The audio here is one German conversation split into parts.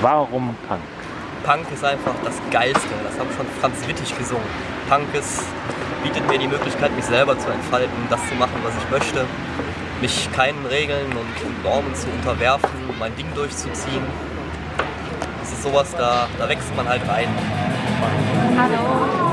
Warum Punk? Punk ist einfach das Geilste. Das haben schon Franz Wittig gesungen. Punk ist, bietet mir die Möglichkeit, mich selber zu entfalten, das zu machen, was ich möchte. Mich keinen Regeln und Normen zu unterwerfen, mein Ding durchzuziehen. Das ist sowas, da, da wächst man halt rein. Hallo.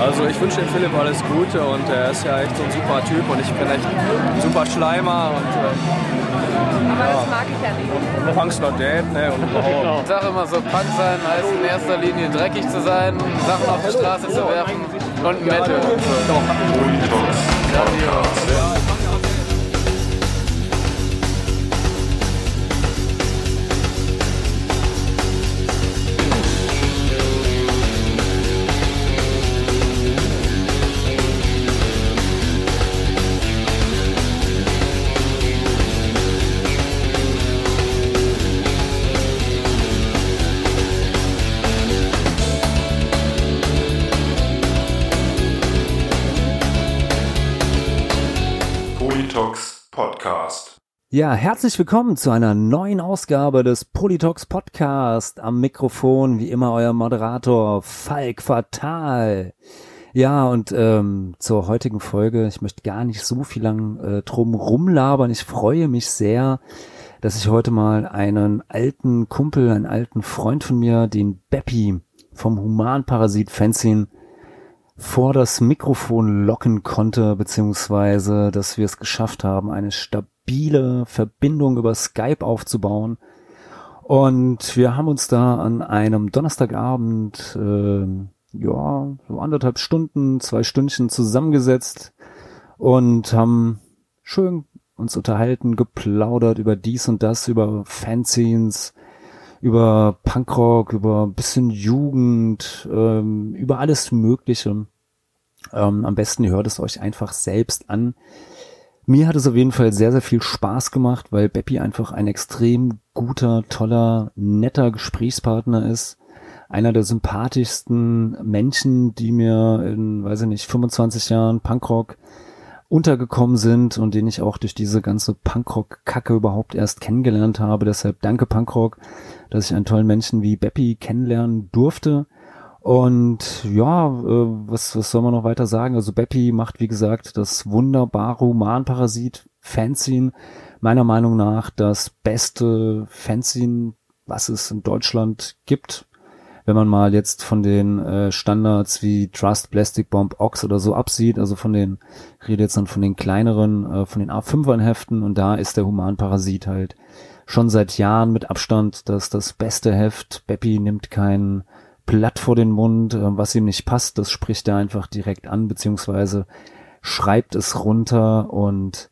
Ja. Also ich wünsche dem Philipp alles Gute und er ist ja echt so ein super Typ und ich bin echt ein super Schleimer und äh, Aber das mag ich ja nicht. Punk's not dead, ne? Und überhaupt. Ich sage immer so, Punk sein heißt in erster Linie dreckig zu sein, Sachen auf die Straße zu werfen und Metal und so. Ja, Ja, herzlich willkommen zu einer neuen Ausgabe des Politox Podcast. Am Mikrofon wie immer euer Moderator Falk Fatal. Ja, und ähm, zur heutigen Folge, ich möchte gar nicht so viel lang äh, drum rumlabern. Ich freue mich sehr, dass ich heute mal einen alten Kumpel, einen alten Freund von mir, den Beppi vom Humanparasit Fanzine vor das Mikrofon locken konnte, beziehungsweise dass wir es geschafft haben, eine stabile Verbindung über Skype aufzubauen. Und wir haben uns da an einem Donnerstagabend, äh, ja, so anderthalb Stunden, zwei Stündchen zusammengesetzt und haben schön uns unterhalten, geplaudert über dies und das, über Fanzines, über Punkrock, über bisschen Jugend, ähm, über alles Mögliche. Ähm, am besten hört es euch einfach selbst an. Mir hat es auf jeden Fall sehr, sehr viel Spaß gemacht, weil Beppi einfach ein extrem guter, toller, netter Gesprächspartner ist. Einer der sympathischsten Menschen, die mir in, weiß ich nicht, 25 Jahren Punkrock untergekommen sind und den ich auch durch diese ganze Punkrock-Kacke überhaupt erst kennengelernt habe. Deshalb danke Punkrock, dass ich einen tollen Menschen wie Beppi kennenlernen durfte. Und ja, äh, was, was soll man noch weiter sagen? Also Beppi macht, wie gesagt, das wunderbare Humanparasit Fanzine. Meiner Meinung nach das beste Fanzine, was es in Deutschland gibt wenn man mal jetzt von den äh, Standards wie Trust, Plastic Bomb, Ox oder so absieht, also von den, ich rede jetzt dann von den kleineren, äh, von den A5ern Heften und da ist der Humanparasit halt schon seit Jahren mit Abstand das, das beste Heft. Beppi nimmt kein Blatt vor den Mund, äh, was ihm nicht passt, das spricht er einfach direkt an, beziehungsweise schreibt es runter und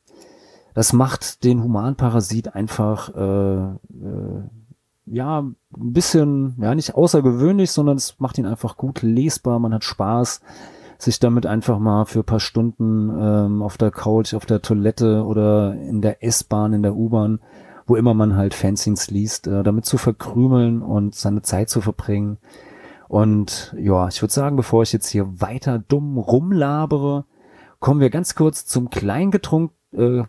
das macht den Humanparasit einfach äh, äh, ja, ein bisschen, ja, nicht außergewöhnlich, sondern es macht ihn einfach gut lesbar, man hat Spaß, sich damit einfach mal für paar Stunden ähm, auf der Couch, auf der Toilette oder in der S-Bahn, in der U-Bahn, wo immer man halt Fanzines liest, äh, damit zu verkrümeln und seine Zeit zu verbringen. Und ja, ich würde sagen, bevor ich jetzt hier weiter dumm rumlabere, kommen wir ganz kurz zum Kleingetrunk äh,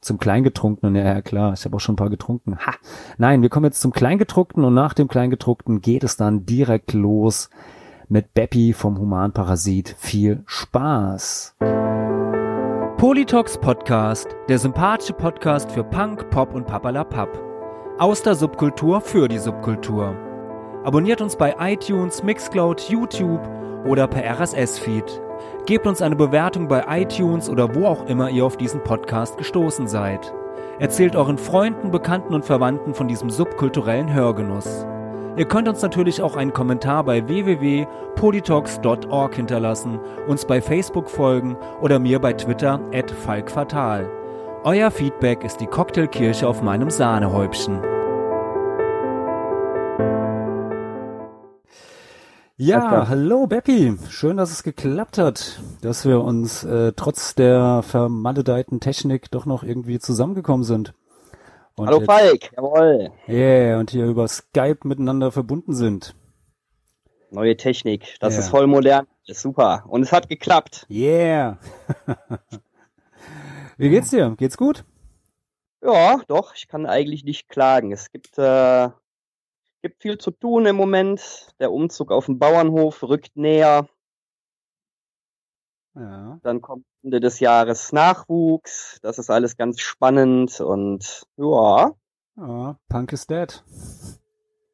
zum Kleingedruckten, ja, ja klar, ich habe auch schon ein paar getrunken. Ha. Nein, wir kommen jetzt zum Kleingedruckten und nach dem Kleingedruckten geht es dann direkt los mit Beppi vom Humanparasit. Viel Spaß! Politox Podcast, der sympathische Podcast für Punk, Pop und Papalapap. Aus der Subkultur für die Subkultur. Abonniert uns bei iTunes, Mixcloud, YouTube oder per RSS-Feed. Gebt uns eine Bewertung bei iTunes oder wo auch immer ihr auf diesen Podcast gestoßen seid. Erzählt euren Freunden, Bekannten und Verwandten von diesem subkulturellen Hörgenuss. Ihr könnt uns natürlich auch einen Kommentar bei www.politox.org hinterlassen, uns bei Facebook folgen oder mir bei Twitter at falkfatal. Euer Feedback ist die Cocktailkirche auf meinem Sahnehäubchen. Ja, hallo Beppi. Schön, dass es geklappt hat, dass wir uns äh, trotz der vermaledeiten Technik doch noch irgendwie zusammengekommen sind. Und hallo Falk, jawohl. Yeah, und hier über Skype miteinander verbunden sind. Neue Technik, das yeah. ist voll modern, ist super. Und es hat geklappt. Yeah. Wie geht's dir? Geht's gut? Ja, doch, ich kann eigentlich nicht klagen. Es gibt äh, gibt viel zu tun im Moment. Der Umzug auf den Bauernhof rückt näher. Ja. Dann kommt Ende des Jahres Nachwuchs. Das ist alles ganz spannend und ja, ja Punk is dead.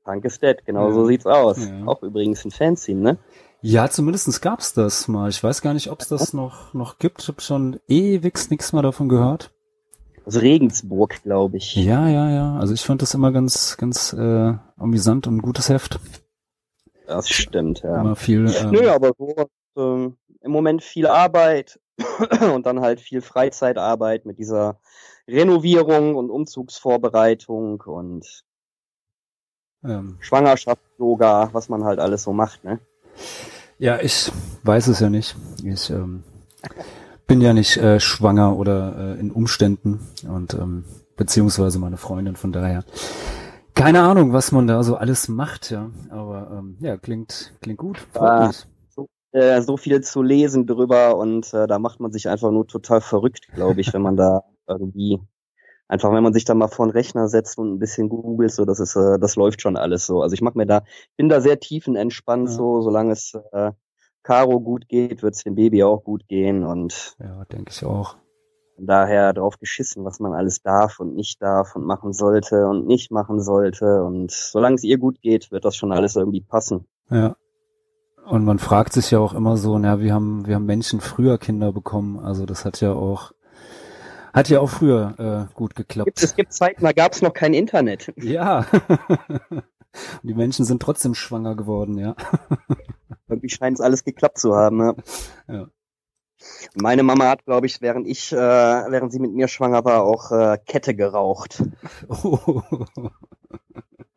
Punk is dead, genau Ja. so sieht's aus. Auch übrigens ein Fanzine, ne? Ja, zumindestens gab's das mal. Ich weiß gar nicht, ob es das noch, noch gibt. Ich habe schon ewig nichts mehr davon gehört. Aus Regensburg, glaube ich. Ja, ja, ja. Also ich fand das immer ganz, ganz äh, amüsant und ein gutes Heft. Das stimmt, ja. Immer viel. Ähm, Nö, aber so ähm, im Moment viel Arbeit und dann halt viel Freizeitarbeit mit dieser Renovierung und Umzugsvorbereitung und ähm, Schwangerschaft-Yoga, was man halt alles so macht, ne? Ja, ich weiß es ja nicht. Ich ähm, bin ja nicht äh, schwanger oder äh, in Umständen und ähm, beziehungsweise meine Freundin, von daher keine Ahnung, was man da so alles macht, ja. Aber ähm, ja, klingt klingt gut. Ah. mich. Äh, so viel zu lesen drüber und äh, da macht man sich einfach nur total verrückt, glaube ich, wenn man da irgendwie einfach, wenn man sich da mal vor den Rechner setzt und ein bisschen googelt, so das ist, äh, das läuft schon alles so. Also ich mach mir da, bin da sehr tiefenentspannt, Ja. so solange es äh, Caro gut geht, wird es dem Baby auch gut gehen und Ja, denke ich auch. daher drauf geschissen, was man alles darf und nicht darf und machen sollte und nicht machen sollte und solange es ihr gut geht, wird das schon alles irgendwie passen. Ja. Und man fragt sich ja auch immer so, na, wir haben, wir haben Menschen früher Kinder bekommen. Also das hat ja auch, hat ja auch früher äh, gut Gibt, geklappt. es gibt Zeiten, da gab es noch kein Internet. Ja. Und die Menschen sind trotzdem schwanger geworden, ja. Irgendwie scheint es alles geklappt zu haben. Ne? Ja. Meine Mama hat, glaube ich, während ich, äh, während sie mit mir schwanger war, auch äh, Kette geraucht. Oh.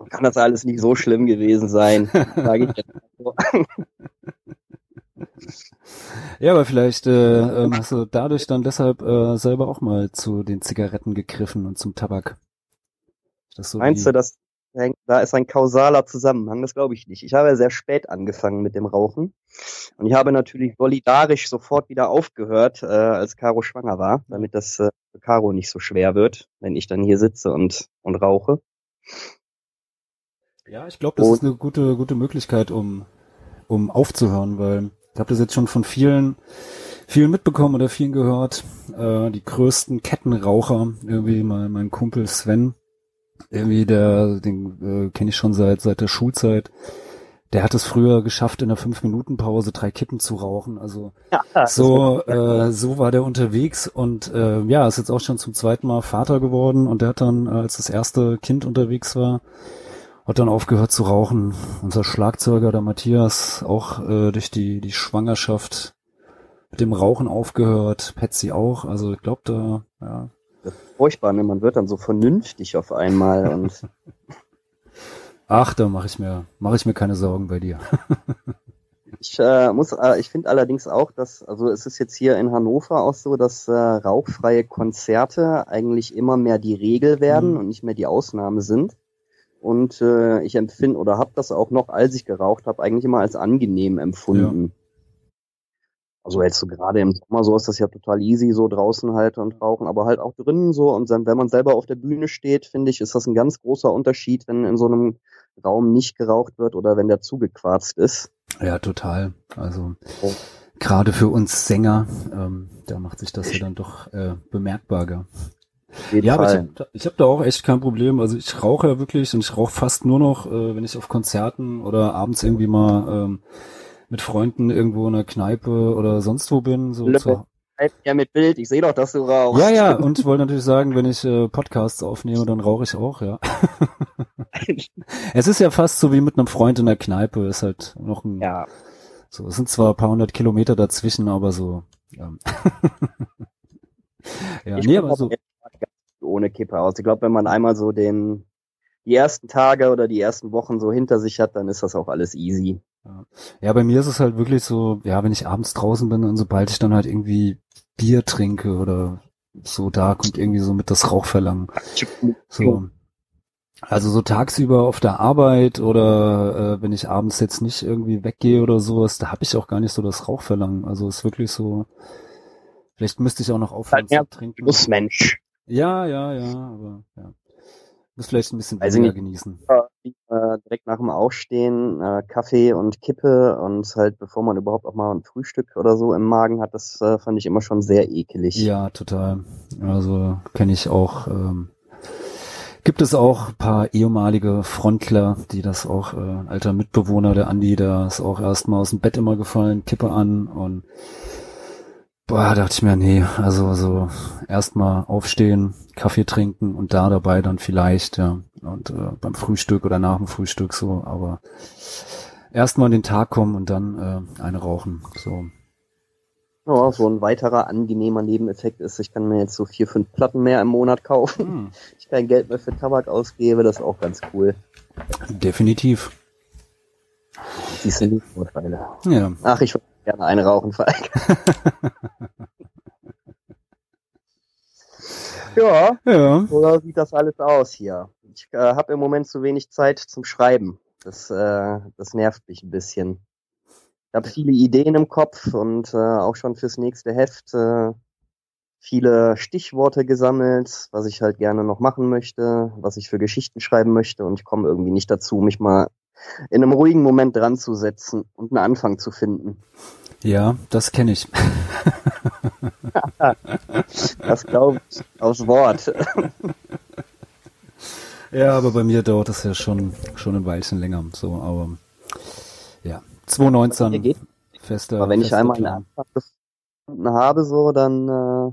Kann das alles nicht so schlimm gewesen sein, sage ich jetzt so. Ja, aber vielleicht äh, ähm, hast du dadurch dann deshalb äh, selber auch mal zu den Zigaretten gegriffen und zum Tabak. Das so Meinst wie, du, dass da ist ein kausaler Zusammenhang? Das glaube ich nicht. Ich habe sehr spät angefangen mit dem Rauchen und ich habe natürlich solidarisch sofort wieder aufgehört, äh, als Caro schwanger war, damit das äh, für Caro nicht so schwer wird, wenn ich dann hier sitze und und rauche. Ja, ich glaube, das Und- ist eine gute, gute Möglichkeit, um, um aufzuhören, weil ich habe das jetzt schon von vielen, vielen mitbekommen oder vielen gehört. Äh, die größten Kettenraucher, irgendwie mein, mein Kumpel Sven, irgendwie der, den äh, kenne ich schon seit seit der Schulzeit. Der hat es früher geschafft, in einer fünf Minuten Pause drei Kippen zu rauchen. Also so, äh, so war der unterwegs und äh, ja, ist jetzt auch schon zum zweiten Mal Vater geworden und der hat dann, äh, als das erste Kind unterwegs war, hat dann aufgehört zu rauchen. Unser Schlagzeuger, der Matthias, auch äh, durch die, die Schwangerschaft mit dem Rauchen aufgehört, Patsy auch. Also ich glaube, da, ja. Furchtbar, ne? Man wird dann so vernünftig auf einmal und Ach, da mache ich mir, mache ich mir keine Sorgen bei dir. ich äh, muss, äh, ich finde allerdings auch, dass, also es ist jetzt hier in Hannover auch so, dass äh, rauchfreie Konzerte eigentlich immer mehr die Regel werden Mhm. und nicht mehr die Ausnahme sind. Und äh, ich empfinde oder habe das auch noch, als ich geraucht habe, eigentlich immer als angenehm empfunden. Also jetzt so gerade im Sommer so ist das ja total easy, so draußen halt und rauchen, aber halt auch drinnen so. Und dann, wenn man selber auf der Bühne steht, finde ich, ist das ein ganz großer Unterschied, wenn in so einem Raum nicht geraucht wird oder wenn der zugequarzt ist. Ja, total. Also Oh. gerade für uns Sänger, ähm, da macht sich das ja dann doch äh, bemerkbar. Gell? Auf jeden Ja, aber ich habe hab da auch echt kein Problem. Also ich rauche ja wirklich und ich rauche fast nur noch, äh, wenn ich auf Konzerten oder abends irgendwie mal ähm, mit Freunden irgendwo in einer Kneipe oder sonst wo bin. So zu, ja mit Bild, ich sehe doch, dass du rauchst. ja, ja, und ich wollte natürlich sagen, wenn ich äh, Podcasts aufnehme, dann rauche ich auch, ja. es ist ja fast so wie mit einem Freund in der Kneipe, ist halt noch ein, ja. so, es sind zwar ein paar hundert Kilometer dazwischen, aber so, ja. ja, ich nee, aber so, ohne Kippe aus. Ich glaube, wenn man einmal so den die ersten Tage oder die ersten Wochen so hinter sich hat, dann ist das auch alles easy. Ja, bei mir ist es halt wirklich so, ja, wenn ich abends draußen bin und sobald ich dann halt irgendwie Bier trinke oder so, da kommt irgendwie so mit das Rauchverlangen. So. Also so tagsüber auf der Arbeit oder äh, wenn ich abends jetzt nicht irgendwie weggehe oder sowas, da habe ich auch gar nicht so das Rauchverlangen. Also ist wirklich so, vielleicht müsste ich auch noch aufhören Halt zu trinken. Schlussmensch. Ja, ja, ja, aber ja. Muss vielleicht ein bisschen weniger nicht. genießen. äh, direkt nach dem Aufstehen äh, Kaffee und Kippe und halt bevor man überhaupt auch mal ein Frühstück oder so im Magen hat, das äh, fand ich immer schon sehr ekelig. Ja, total. Also kenne ich auch. Ähm, gibt es auch ein paar ehemalige Frontler, die das auch, äh, ein alter Mitbewohner, der Andi, der ist auch erstmal aus dem Bett immer gefallen, Kippe an und Boah, dachte ich mir, nee, also so erstmal aufstehen, Kaffee trinken und da dabei dann vielleicht, ja. Und äh, beim Frühstück oder nach dem Frühstück so, aber erstmal in den Tag kommen und dann äh, eine rauchen. So. Ja, so ein weiterer angenehmer Nebeneffekt ist, ich kann mir jetzt so vier, fünf Platten mehr im Monat kaufen. Hm. Ich kein Geld mehr für Tabak ausgebe, das ist auch ganz cool. Definitiv. Siehst du die Vorteile. Ja. Ach, ich würde gerne eine rauchen, Falk. ja, Ja. so sieht das alles aus hier. Ich äh, habe im Moment zu wenig Zeit zum Schreiben. Das, äh, das nervt mich ein bisschen. Ich habe viele Ideen im Kopf und äh, auch schon fürs nächste Heft äh, viele Stichworte gesammelt, was ich halt gerne noch machen möchte, was ich für Geschichten schreiben möchte und ich komme irgendwie nicht dazu, mich mal in einem ruhigen Moment dran zu setzen und einen Anfang zu finden. Ja, das kenne ich. Das glaube ich aus Wort. Ja, aber bei mir dauert das ja schon, schon ein Weilchen länger. So, aber ja. 2019 Mir geht. fester. Aber wenn ich fester einmal einen. Anfang gefunden habe, so, dann, äh,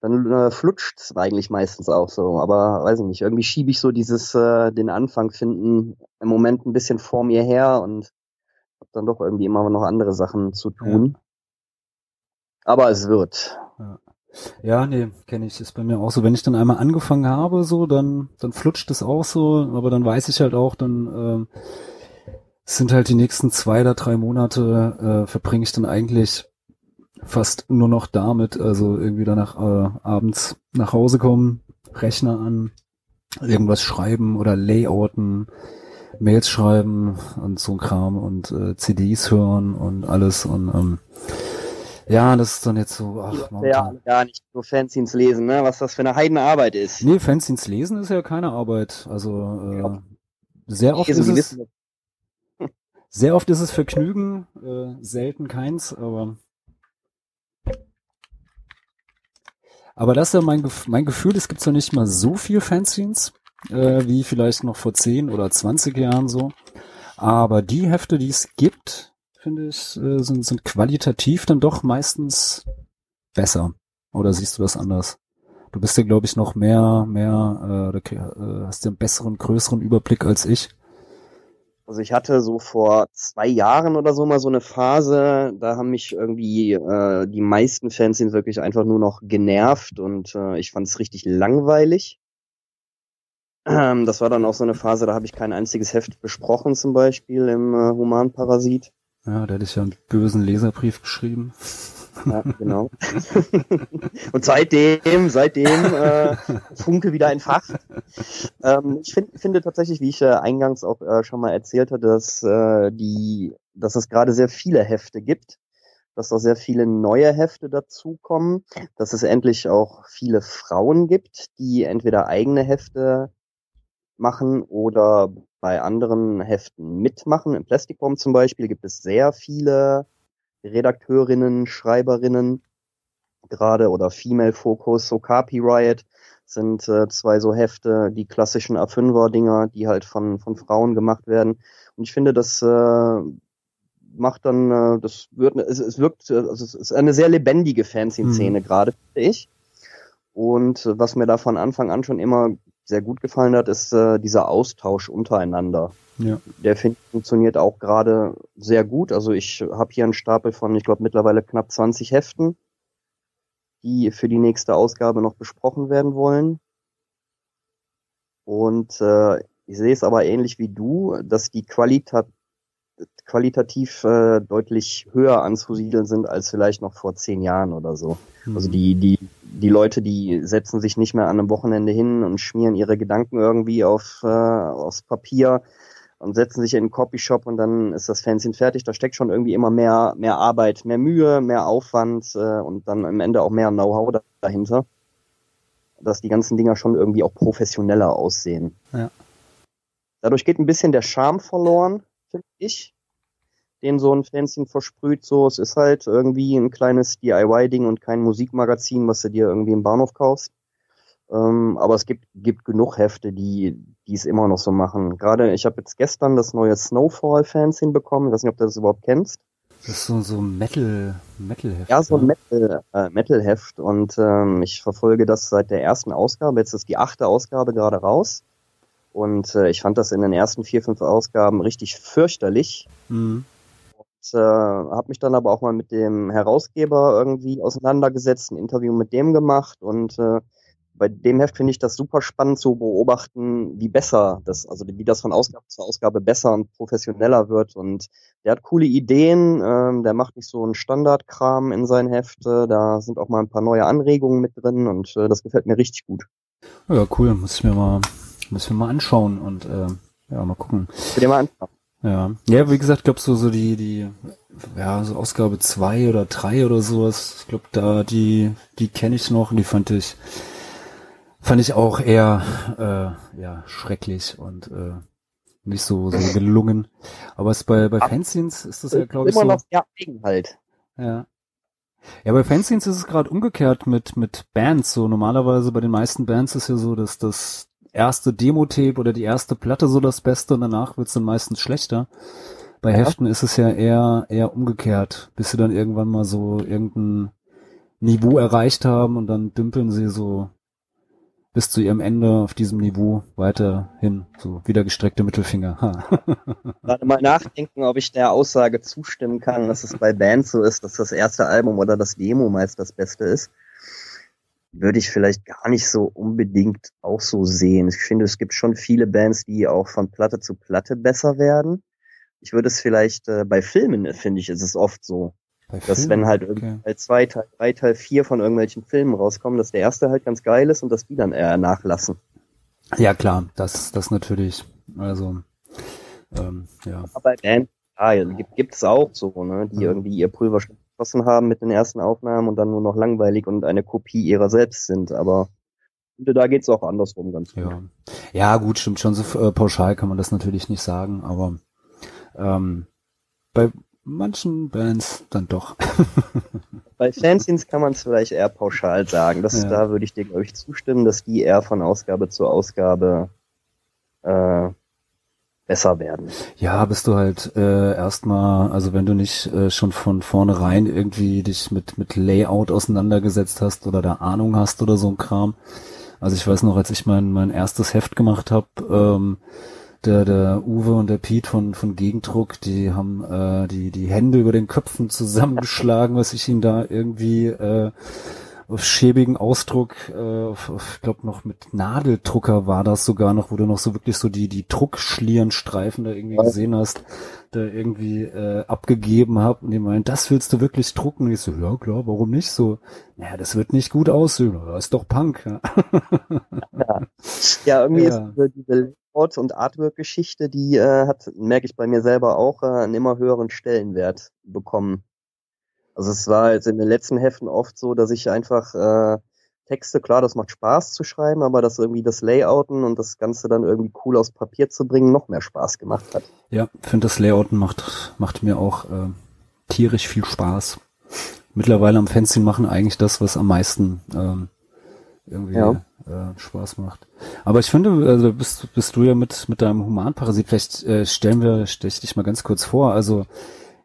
dann äh, flutscht's eigentlich meistens auch so. Aber weiß ich nicht, irgendwie schiebe ich so dieses, äh, den Anfang finden im Moment ein bisschen vor mir her und habe dann doch irgendwie immer noch andere Sachen zu tun. Aber es wird. Ja, nee, kenne ich. Ist bei mir auch so. Wenn ich dann einmal angefangen habe, so, dann, dann flutscht es auch so, aber dann weiß ich halt auch, dann ähm, sind halt die nächsten zwei oder drei Monate, äh, verbringe ich dann eigentlich fast nur noch damit, also irgendwie danach äh, abends nach Hause kommen, Rechner an, irgendwas schreiben oder Layouten, Mails schreiben und so ein Kram und äh, CDs hören und alles und ähm, ja, das ist dann jetzt so, ach, Ja, gar nicht so Fanzines lesen, ne? was das für eine Heidenarbeit ist. Nee, Fanzines lesen ist ja keine Arbeit. Also äh, sehr oft ist es, sehr oft ist es Vergnügen, äh, selten keins, aber aber das ist ja mein, mein Gefühl, es gibt ja nicht mal so viel Fanzines, äh, wie vielleicht noch vor 10 oder 20 Jahren so. Aber die Hefte, die es gibt, finde ich, äh, sind, sind qualitativ dann doch meistens besser. Oder siehst du das anders? Du bist ja, glaube ich, noch mehr, mehr, äh, äh, hast ja einen besseren, größeren Überblick als ich. Also ich hatte so vor zwei Jahren oder so mal so eine Phase, da haben mich irgendwie äh, die meisten Fanzines wirklich einfach nur noch genervt und äh, ich fand es richtig langweilig. Ähm, das war dann auch so eine Phase, da habe ich kein einziges Heft besprochen, zum Beispiel im äh, Humanparasit. Ja, der hätte ich ja einen bösen Leserbrief geschrieben. Ja, genau. und seitdem, seitdem äh, Funke wieder entfacht. Ähm, ich find, finde tatsächlich, wie ich äh, eingangs auch äh, schon mal erzählt hatte, dass äh, die, dass es gerade sehr viele Hefte gibt, dass auch sehr viele neue Hefte dazukommen, dass es endlich auch viele Frauen gibt, die entweder eigene Hefte machen oder bei anderen Heften mitmachen. Im Plastikraum zum Beispiel gibt es sehr viele Redakteurinnen, Schreiberinnen, gerade oder Female Focus, so Copy Riot sind äh, zwei so Hefte, die klassischen A5er-Dinger, die halt von, von Frauen gemacht werden. Und ich finde, das äh, macht dann, äh, das wird, es, es wirkt, äh, also es ist eine sehr lebendige Fanzine-Szene gerade, finde ich. Und äh, was mir da von Anfang an schon immer sehr gut gefallen hat, ist äh, dieser Austausch untereinander. Ja. Der find, funktioniert auch gerade sehr gut. Also ich habe hier einen Stapel von, ich glaube, mittlerweile knapp 20 Heften, die für die nächste Ausgabe noch besprochen werden wollen. Und äh, ich sehe es aber ähnlich wie du, dass die Qualita qualitativ äh, deutlich höher anzusiedeln sind als vielleicht noch vor zehn Jahren oder so. Also die, die, die Leute, die setzen sich nicht mehr an einem Wochenende hin und schmieren ihre Gedanken irgendwie auf, äh, aufs Papier und setzen sich in den Copyshop und dann ist das Fanzine fertig. Da steckt schon irgendwie immer mehr, mehr Arbeit, mehr Mühe, mehr Aufwand äh, und dann am Ende auch mehr Know-how da- dahinter. Dass die ganzen Dinger schon irgendwie auch professioneller aussehen. Ja. dadurch geht ein bisschen der Charme verloren, finde ich, den so ein Fanzine versprüht. So, es ist halt irgendwie ein kleines DIY-Ding und kein Musikmagazin, was du dir irgendwie im Bahnhof kaufst. Ähm, aber es gibt, gibt genug Hefte, die die es immer noch so machen. Gerade, ich habe jetzt gestern das neue Snowfall-Fanzine bekommen. Ich weiß nicht, ob du das überhaupt kennst. Das ist so, so ein Metal, Metal-Heft. Ja, so ein Metal, äh, Metal-Heft. Und ähm, ich verfolge das seit der ersten Ausgabe. Jetzt ist die achte Ausgabe gerade raus. Und äh, ich fand das in den ersten vier, fünf Ausgaben richtig fürchterlich. Mhm. Und äh, habe mich dann aber auch mal mit dem Herausgeber irgendwie auseinandergesetzt, ein Interview mit dem gemacht und äh, bei dem Heft finde ich das super spannend zu beobachten, wie besser das, also wie das von Ausgabe zu Ausgabe besser und professioneller wird. Und der hat coole Ideen, ähm, der macht nicht so einen Standardkram in seinen Hefte, da sind auch mal ein paar neue Anregungen mit drin und äh, das gefällt mir richtig gut. Ja, cool, muss ich mir mal, muss ich mir mal anschauen und äh, ja, mal gucken. Dir mal anschauen. Ja, ja, wie gesagt, glaub so so die die ja so Ausgabe zwei oder drei oder sowas. Ich glaube, da die die kenne ich noch und die fand ich fand ich auch eher äh, ja schrecklich und äh, nicht so so gelungen. Aber es bei bei Fanzines ist das ja glaube ich Immer so. noch ja, Ding halt. Ja. Ja, bei Fanzines ist es gerade umgekehrt mit mit Bands. So normalerweise bei den meisten Bands ist ja so, dass das erste Demo-Tape oder die erste Platte so das Beste und danach wird's dann meistens schlechter. Bei Ja. Heften ist es ja eher eher umgekehrt, bis sie dann irgendwann mal so irgendein Niveau erreicht haben und dann dümpeln sie so bis zu ihrem Ende auf diesem Niveau weiterhin, so wieder gestreckte Mittelfinger. Ha. Gerade mal nachdenken, ob ich der Aussage zustimmen kann, dass es bei Bands so ist, dass das erste Album oder das Demo meist das Beste ist. Würde ich vielleicht gar nicht so unbedingt auch so sehen. Ich finde, es gibt schon viele Bands, die auch von Platte zu Platte besser werden. Ich würde es vielleicht äh, bei Filmen, finde ich, ist es oft so, Bei dass Filmen? wenn halt Okay. zwei, Teil drei, Teil vier von irgendwelchen Filmen rauskommen, dass der erste halt ganz geil ist und dass die dann eher nachlassen. Ja klar, das das natürlich. Also ähm, ja. Aber bei Bands, ja, gibt, gibt's auch so, ne, die Mhm. irgendwie ihr Pulver schon geschossen haben mit den ersten Aufnahmen und dann nur noch langweilig und eine Kopie ihrer selbst sind. Aber da geht's auch andersrum ganz gut. Ja. ja, gut, stimmt schon. So äh, pauschal kann man das natürlich nicht sagen, aber ähm, bei manchen Bands dann doch. Bei Fanzines kann man es vielleicht eher pauschal sagen. Das, Ja. Da würde ich dir, glaube ich, zustimmen, dass die eher von Ausgabe zu Ausgabe äh, besser werden. ja, bist du halt äh, erstmal, also wenn du nicht äh, schon von vornherein irgendwie dich mit mit Layout auseinandergesetzt hast oder da Ahnung hast oder so ein Kram. Also ich weiß noch, als ich mein mein erstes Heft gemacht habe, ähm, der, der Uwe und der Piet von, von Gegendruck, die haben äh, die, die Hände über den Köpfen zusammengeschlagen, was ich ihnen da irgendwie äh, schäbigen Ausdruck, äh, ich glaube noch mit Nadeldrucker war das sogar noch, wo du noch so wirklich so die, die Druckschlierenstreifen da irgendwie gesehen hast, da irgendwie äh, abgegeben hab und die meinen, das willst du wirklich drucken? Und ich so, ja klar, warum nicht? So, naja, das wird nicht gut aussehen, das ist doch Punk. Ja. Ja, irgendwie Ja. ist diese, diese Layout- und Artwork-Geschichte, die äh, hat, merke ich bei mir selber auch, äh, einen immer höheren Stellenwert bekommen. Also es war jetzt in den letzten Heften oft so, dass ich einfach äh, Texte, klar, das macht Spaß zu schreiben, aber dass irgendwie das Layouten und das Ganze dann irgendwie cool aufs Papier zu bringen, noch mehr Spaß gemacht hat. Ja, finde das Layouten macht, macht mir auch äh, tierisch viel Spaß. Mittlerweile am Fanzine machen eigentlich das, was am meisten ähm, irgendwie Ja. äh, Spaß macht. Aber ich finde, also bist, bist du ja mit, mit deinem Humanparasit, vielleicht äh, stellen wir, stell ich dich mal ganz kurz vor, also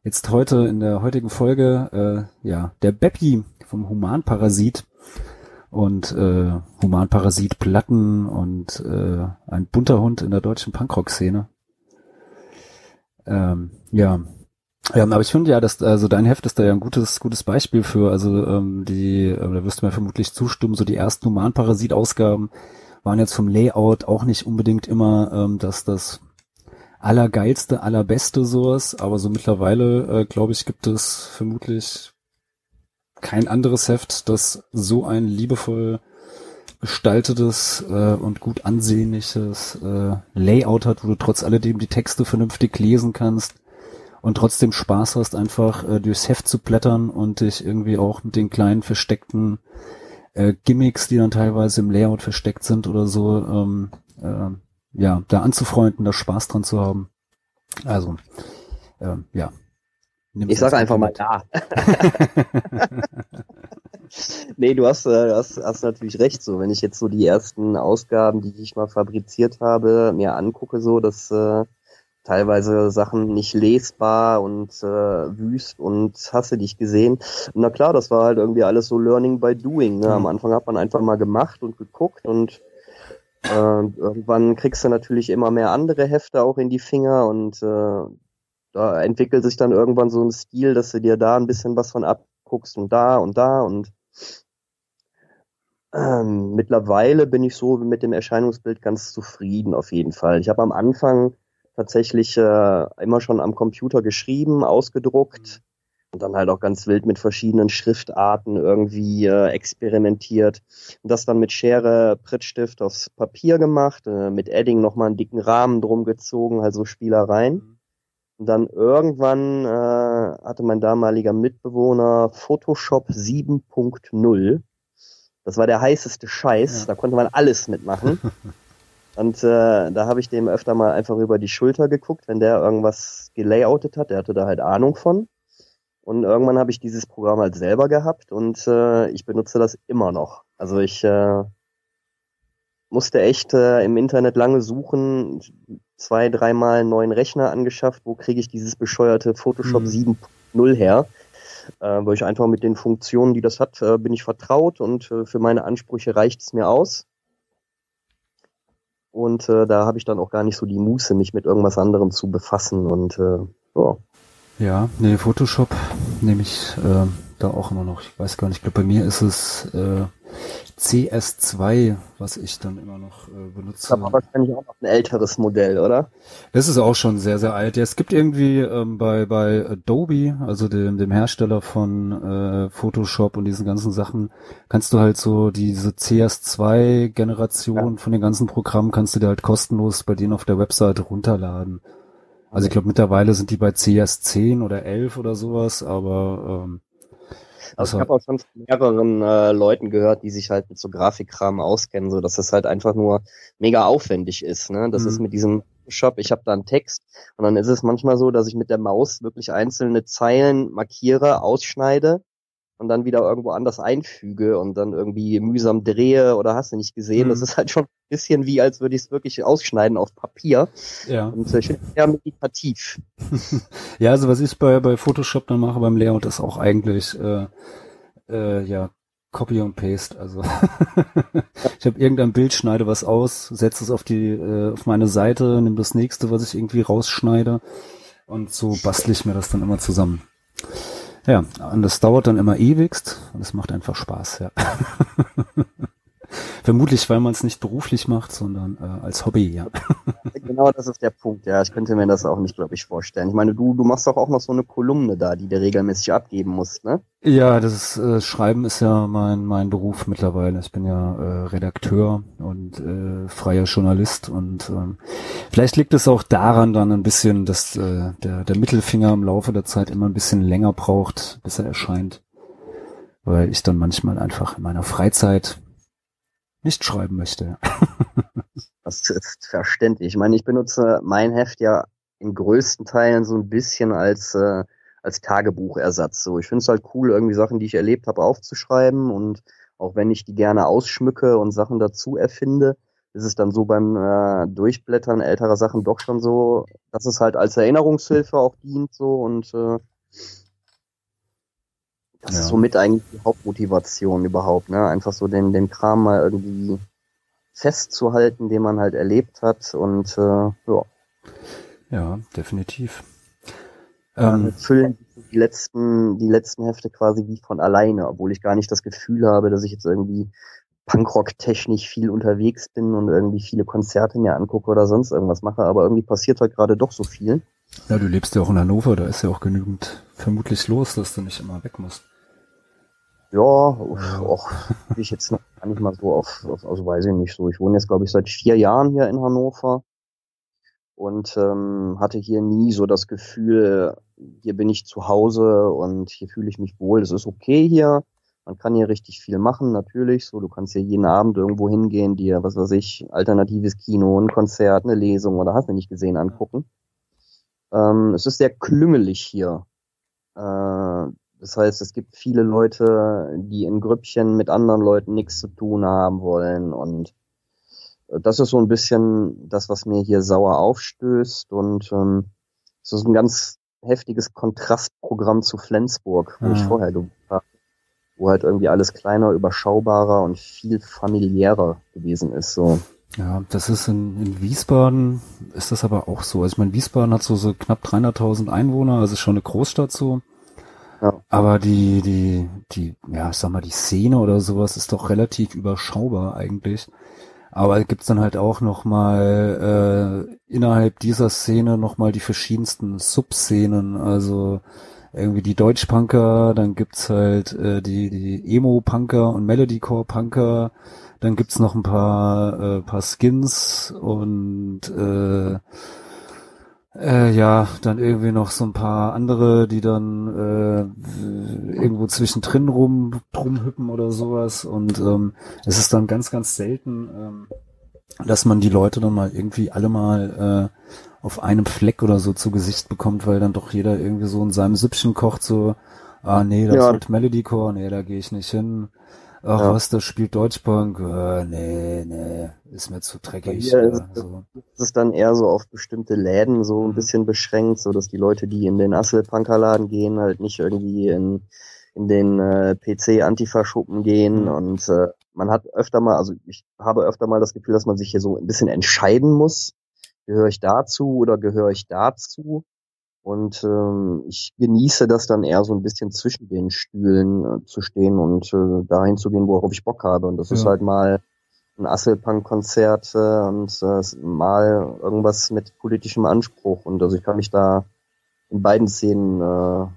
jetzt heute in der heutigen Folge, äh, ja, der Beppi vom Humanparasit und äh, Humanparasit Platten und äh, ein bunter Hund in der deutschen Punkrock-Szene. Ähm, ja. Ja, aber ich finde ja, dass also dein Heft ist da ja ein gutes gutes Beispiel für. Also ähm, die, äh, da wirst du mir vermutlich zustimmen. So die ersten Humanparasit-Ausgaben waren jetzt vom Layout auch nicht unbedingt immer ähm, dass das allergeilste, allerbeste sowas. Aber so mittlerweile äh, glaube ich gibt es vermutlich kein anderes Heft, das so ein liebevoll gestaltetes äh, und gut ansehnliches äh, Layout hat, wo du trotz alledem die Texte vernünftig lesen kannst und trotzdem Spaß hast, einfach äh, durchs Heft zu blättern und dich irgendwie auch mit den kleinen versteckten äh, Gimmicks, die dann teilweise im Layout versteckt sind oder so, ähm, äh, ja, da anzufreunden, da Spaß dran zu haben. Also, äh, ja. Nimm's Ich sage als einfach mal ja. nee, du hast, äh, hast, hast natürlich recht. So, wenn ich jetzt so die ersten Ausgaben, die ich mal fabriziert habe, mir angucke, so, dass äh, teilweise Sachen nicht lesbar und äh, wüst und hasse dich gesehen. Und na klar, das war halt irgendwie alles so Learning by Doing. Ne? Am Mhm. Anfang hat man einfach mal gemacht und geguckt und äh, irgendwann kriegst du natürlich immer mehr andere Hefte auch in die Finger und äh, da entwickelt sich dann irgendwann so ein Stil, dass du dir da ein bisschen was von abguckst und da und da und ähm, mittlerweile bin ich so mit dem Erscheinungsbild ganz zufrieden auf jeden Fall. Ich habe am Anfang tatsächlich äh, immer schon am Computer geschrieben, ausgedruckt und dann halt auch ganz wild mit verschiedenen Schriftarten irgendwie äh, experimentiert und das dann mit Schere, Prittstift aufs Papier gemacht, äh, mit Edding nochmal einen dicken Rahmen drum gezogen, halt so Spielereien. Und dann irgendwann äh, hatte mein damaliger Mitbewohner Photoshop 7.0. Das war der heißeste Scheiß, Ja. da konnte man alles mitmachen. Und äh, da habe ich dem öfter mal einfach über die Schulter geguckt, wenn der irgendwas gelayoutet hat. Der hatte da halt Ahnung von. Und irgendwann habe ich dieses Programm halt selber gehabt und äh, ich benutze das immer noch. Also ich äh, musste echt äh, im Internet lange suchen, zwei, dreimal einen neuen Rechner angeschafft. Wo kriege ich dieses bescheuerte Photoshop Mhm. 7.0 her? Äh, weil ich einfach mit den Funktionen, die das hat, äh, bin ich vertraut und äh, für meine Ansprüche reicht es mir aus. Und äh, da habe ich dann auch gar nicht so die Muße, mich mit irgendwas anderem zu befassen. Und äh, ja. Ja, nee, Photoshop nehme ich äh, da auch immer noch. Ich weiß gar nicht, ich glaube, bei mir ist es äh, CS2, was ich dann immer noch äh, Das benutze. aber wahrscheinlich auch noch ein älteres Modell, oder? Das ist auch schon sehr, sehr alt. Ja, es gibt irgendwie ähm, bei, bei Adobe, also dem, dem Hersteller von äh, Photoshop und diesen ganzen Sachen, kannst du halt so diese CS2-Generation von den ganzen Programmen kannst du dir halt kostenlos bei denen auf der Webseite runterladen. Also ich glaube mittlerweile sind die bei CS10 oder 11 oder sowas, aber ähm, Also ich habe auch schon von mehreren äh, Leuten gehört, die sich halt mit so Grafikkram auskennen, so dass das halt einfach nur mega aufwendig ist. Ne? Das Mhm. ist mit diesem Shop, ich habe da einen Text und dann ist es manchmal so, dass ich mit der Maus wirklich einzelne Zeilen markiere, ausschneide und dann wieder irgendwo anders einfüge und dann irgendwie mühsam drehe oder hast du nicht gesehen. Mhm. Das ist halt schon ein bisschen wie, als würde ich es wirklich ausschneiden auf Papier. ja. Und ich finde es sehr meditativ. Ja, also was ich bei, bei Photoshop dann mache beim Layout ist auch eigentlich äh, äh, ja Copy und Paste. Also ich habe irgendein Bild, schneide was aus, setze es auf die äh, auf meine Seite, nimm das nächste, was ich irgendwie rausschneide und so bastle ich mir das dann immer zusammen. Ja, und das dauert dann immer ewigst und es macht einfach Spaß, ja. Vermutlich, weil man es nicht beruflich macht, sondern äh, als Hobby, ja. Genau, das ist der Punkt. Ja, ich könnte mir das auch nicht, glaube ich, vorstellen. Ich meine, du, du machst doch auch noch so eine Kolumne da, die du regelmäßig abgeben musst, ne? Ja, das ist, äh, Schreiben ist ja mein, mein Beruf mittlerweile. Ich bin ja äh, Redakteur und äh, freier Journalist und ähm, vielleicht liegt es auch daran dann ein bisschen, dass äh, der, der Mittelfinger im Laufe der Zeit immer ein bisschen länger braucht, bis er erscheint. Weil ich dann manchmal einfach in meiner Freizeit nicht schreiben möchte. Das ist verständlich. Ich meine, ich benutze mein Heft ja in größten Teilen so ein bisschen als, äh, als Tagebuchersatz. So, ich finde es halt cool, irgendwie Sachen, die ich erlebt habe, aufzuschreiben und auch wenn ich die gerne ausschmücke und Sachen dazu erfinde, ist es dann so beim äh, Durchblättern älterer Sachen doch schon so, dass es halt als Erinnerungshilfe auch dient so und äh, das Ja. ist somit eigentlich die Hauptmotivation überhaupt, ne? Einfach so den, den Kram mal irgendwie festzuhalten, den man halt erlebt hat und äh, ja, Ja, definitiv. Ähm, füllen die letzten, die letzten Hefte quasi wie von alleine, obwohl ich gar nicht das Gefühl habe, dass ich jetzt irgendwie Punkrock-technisch viel unterwegs bin und irgendwie viele Konzerte mir angucke oder sonst irgendwas mache, aber irgendwie passiert halt gerade doch so viel. ja, du lebst ja auch in Hannover, da ist ja auch genügend vermutlich los, dass du nicht immer weg musst. Ja, auch ich jetzt noch gar nicht mal so auf, auf, also weiß ich nicht so. Ich wohne jetzt, glaube ich, seit vier Jahren hier in Hannover und ähm, hatte hier nie so das Gefühl, hier bin ich zu Hause und hier fühle ich mich wohl. Es ist okay hier, Man kann hier richtig viel machen, natürlich. So, du kannst hier jeden Abend irgendwo hingehen, dir, was weiß ich, alternatives Kino, ein Konzert, eine Lesung oder hast du nicht gesehen angucken. Ähm, es ist sehr klüngelig hier. Äh, das heißt, es gibt viele Leute, die in Grüppchen mit anderen Leuten nichts zu tun haben wollen und äh, das ist so ein bisschen das, was mir hier sauer aufstößt und ähm, es ist ein ganz heftiges Kontrastprogramm zu Flensburg, wo Mhm. ich vorher gewohnt habe, wo halt irgendwie alles kleiner, überschaubarer und viel familiärer gewesen ist. So. Ja, das ist in, in Wiesbaden, ist das aber auch so. Also ich meine, Wiesbaden hat so, so knapp 300.000 Einwohner, also ist schon eine Großstadt so. Ja. Aber die, die, die, ja, ich sag mal, die Szene oder sowas ist doch relativ überschaubar eigentlich. Aber gibt's dann halt auch nochmal äh, innerhalb dieser Szene nochmal die verschiedensten Subszenen, also irgendwie die Deutschpunker, dann gibt's halt äh, die, die Emo-Punker und Melodycore-Punker, dann gibt's noch ein paar, äh, paar Skins und äh, äh, ja, dann irgendwie noch so ein paar andere, die dann äh, irgendwo zwischendrin rum rumhüppen oder sowas. Und ähm, es ist dann ganz, ganz selten, ähm, dass man die Leute dann mal irgendwie alle mal äh, auf einem Fleck oder so zu Gesicht bekommt, weil dann doch jeder irgendwie so in seinem Süppchen kocht, so, ah nee, das Ja. halt Melodycore, nee, da gehe ich nicht hin. Ach Ja. was, das spielt Deutschpunk, äh, nee, nee, ist mir zu dreckig. Hier ist äh, es- so. Es ist dann eher so auf bestimmte Läden so ein bisschen beschränkt, so dass die Leute, die in den Asselpunkerladen gehen, halt nicht irgendwie in, in den äh, PC-Antifa-Schuppen gehen und äh, man hat öfter mal, also ich habe öfter mal das Gefühl, dass man sich hier so ein bisschen entscheiden muss. Gehöre ich dazu oder gehöre ich dazu? Und ähm, ich genieße das dann eher so ein bisschen zwischen den Stühlen äh, zu stehen und äh, dahin zu gehen, worauf ich Bock habe. Und das ist Ja. halt mal ein Asselpunk-Konzert äh, und äh, mal irgendwas mit politischem Anspruch. Und also ich kann mich da in beiden Szenen äh,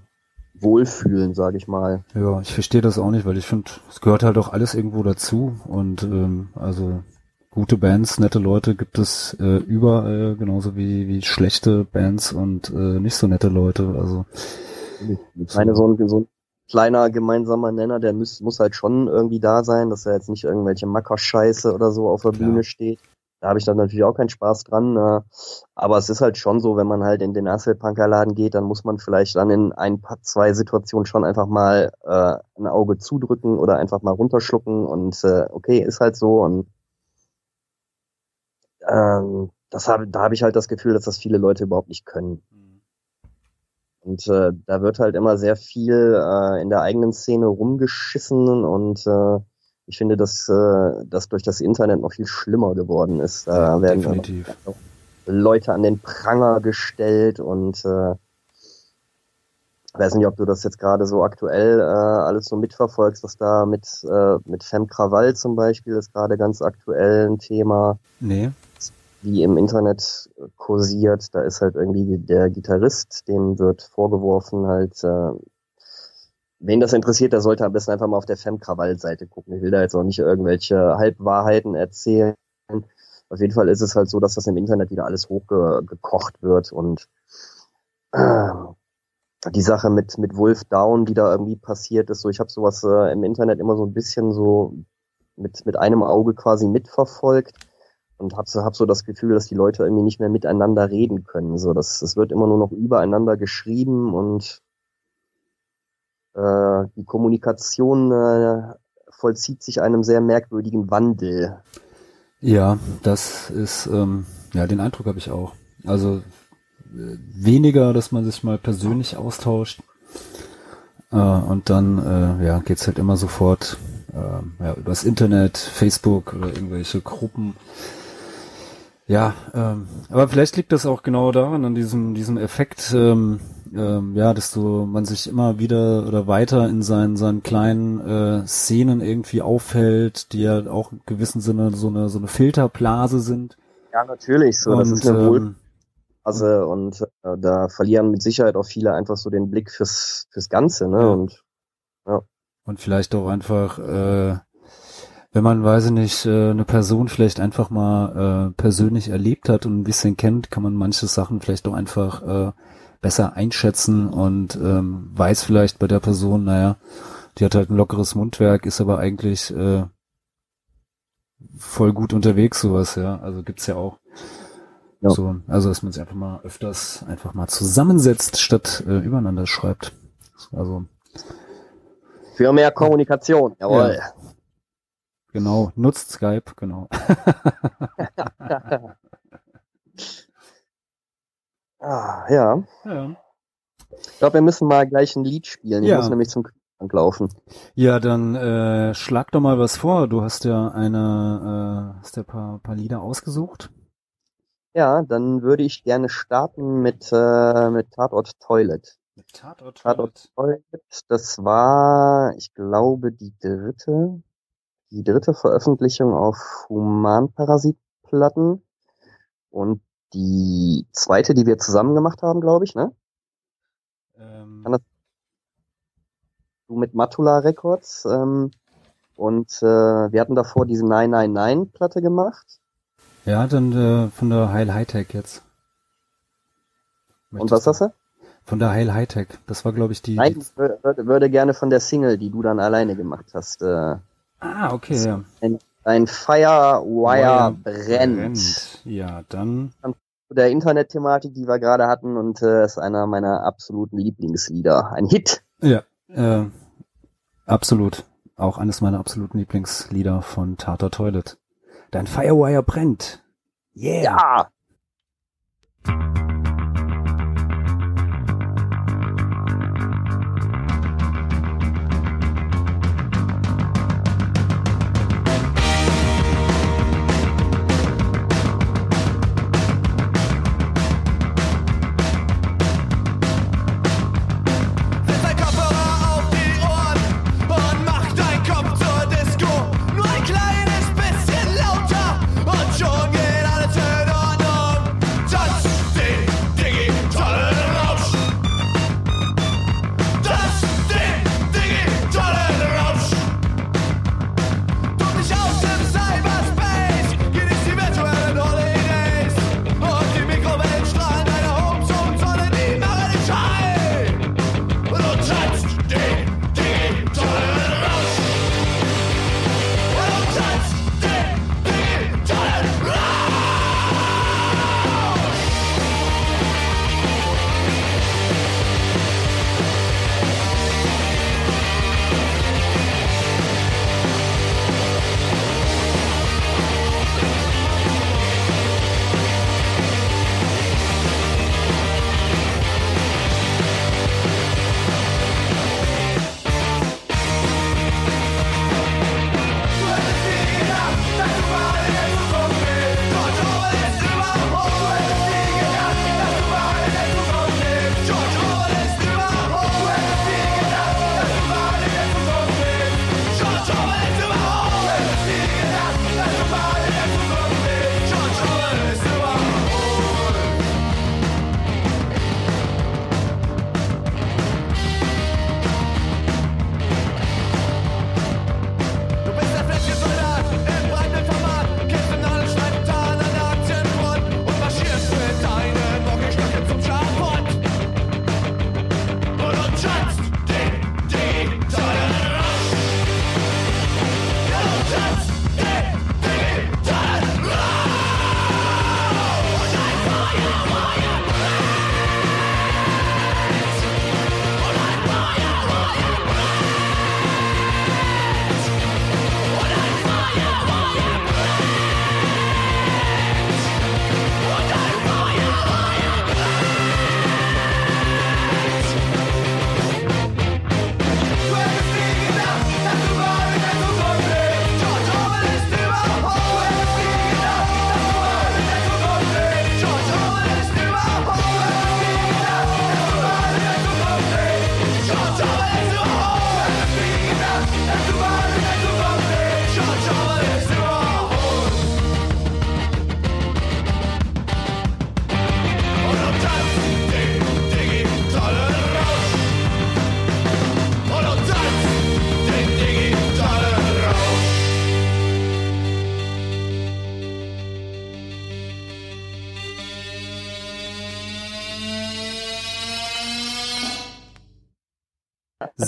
wohlfühlen, sage ich mal. Ja, ich verstehe das auch nicht, weil ich finde, es gehört halt auch alles irgendwo dazu und ähm, also gute Bands, nette Leute gibt es äh, überall, genauso wie, wie schlechte Bands und äh, nicht so nette Leute. Also Ich meine, so ein, so ein kleiner gemeinsamer Nenner, der muss, muss halt schon irgendwie da sein, dass er jetzt nicht irgendwelche Mackerscheiße oder so auf der Klar. Bühne steht. Da habe ich dann natürlich auch keinen Spaß dran. Äh, aber es ist halt schon so, wenn man halt in den Asselpunkerladen geht, dann muss man vielleicht dann in ein paar, zwei Situationen schon einfach mal äh, ein Auge zudrücken oder einfach mal runterschlucken und äh, okay, ist halt so. Und ähm, das habe, da habe ich halt das Gefühl, dass das viele Leute überhaupt nicht können. Und äh, da wird halt immer sehr viel äh, in der eigenen Szene rumgeschissen und äh, ich finde, dass äh, das durch das Internet noch viel schlimmer geworden ist. Da werden dann definitiv. Leute an den Pranger gestellt und äh, weiß nicht, ob du das jetzt gerade so aktuell äh, alles so mitverfolgst, was da mit, äh, mit Femme Krawall zum Beispiel ist gerade ganz aktuell ein Thema Nee. Wie im Internet kursiert, da ist halt irgendwie der Gitarrist, dem wird vorgeworfen halt, äh, wen das interessiert, der sollte am besten einfach mal auf der Femme-Krawall-Seite gucken. Ich will da jetzt auch nicht irgendwelche Halbwahrheiten erzählen. Auf jeden Fall ist es halt so, dass das im Internet wieder alles hochgekocht wird und äh, die Sache mit mit Wolf Down, die da irgendwie passiert ist, so ich habe sowas äh, im Internet immer so ein bisschen so mit mit einem Auge quasi mitverfolgt und hab so, hab so das Gefühl, dass die Leute irgendwie nicht mehr miteinander reden können. So, das, es wird immer nur noch übereinander geschrieben und äh, die Kommunikation äh, vollzieht sich einem sehr merkwürdigen Wandel. Ja, das ist, ähm, ja, den Eindruck habe ich auch. Also äh, weniger, dass man sich mal persönlich austauscht. Äh, und dann äh, ja, geht's halt immer sofort äh, ja, übers Internet, Facebook oder irgendwelche Gruppen. Ja, ähm, aber vielleicht liegt das auch genau daran, an diesem, diesem Effekt, ähm, ähm, ja, dass du, man sich immer wieder oder weiter in seinen, seinen kleinen äh, Szenen irgendwie aufhält, die ja auch in gewissem Sinne so eine, so eine Filterblase sind. Ja, natürlich. So, das Und, ist eine Wohl ähm, und äh, da verlieren mit Sicherheit auch viele einfach so den Blick fürs fürs Ganze, ne? Ja. Und Und vielleicht auch einfach, äh, wenn man, weiß ich nicht, äh, eine Person vielleicht einfach mal äh, persönlich erlebt hat und ein bisschen kennt, kann man manche Sachen vielleicht auch einfach äh, besser einschätzen und ähm, weiß vielleicht bei der Person, naja, Die hat halt ein lockeres Mundwerk, ist aber eigentlich äh, voll gut unterwegs, sowas, ja. Also gibt's ja auch. Ja. So, also dass man sich einfach mal öfters einfach mal zusammensetzt, statt äh, übereinander schreibt. Also Für mehr Kommunikation, jawohl. Ja. Genau, nutzt Skype, genau. Ah, ja. ja. Ich glaube, wir müssen mal gleich ein Lied spielen. Ich Ja. muss nämlich zum Kühlschrank laufen. Ja, dann äh, schlag doch mal was vor. Du hast ja eine, äh, hast ja paar, paar Lieder ausgesucht. Ja, dann würde ich gerne starten mit, äh, mit Tatort Toilet. Mit Tatort. Tatort Toilet, das war, ich glaube, die dritte, die dritte Veröffentlichung auf Humanparasitplatten und die zweite, die wir zusammen gemacht haben, glaube ich, ne? Ähm, das- Du mit Matula Records ähm, und äh, wir hatten davor diese 999-Platte gemacht. ja, dann äh, von der Heil Hightech jetzt. Und was hast du? Von der Heil Hightech. Das war, glaube ich, die. Nein, ich wür- würde, würde gerne von der Single, die du dann alleine gemacht hast. Äh, ah, okay, ja. ein Firewire brennt. Ja, dann. Zu der Internet-Thematik, die wir gerade hatten und äh, ist einer meiner absoluten Lieblingslieder. Ein Hit. Ja, äh, absolut. Auch eines meiner absoluten Lieblingslieder von Tata Toilet. Dein Firewire brennt. Yeah. Ja.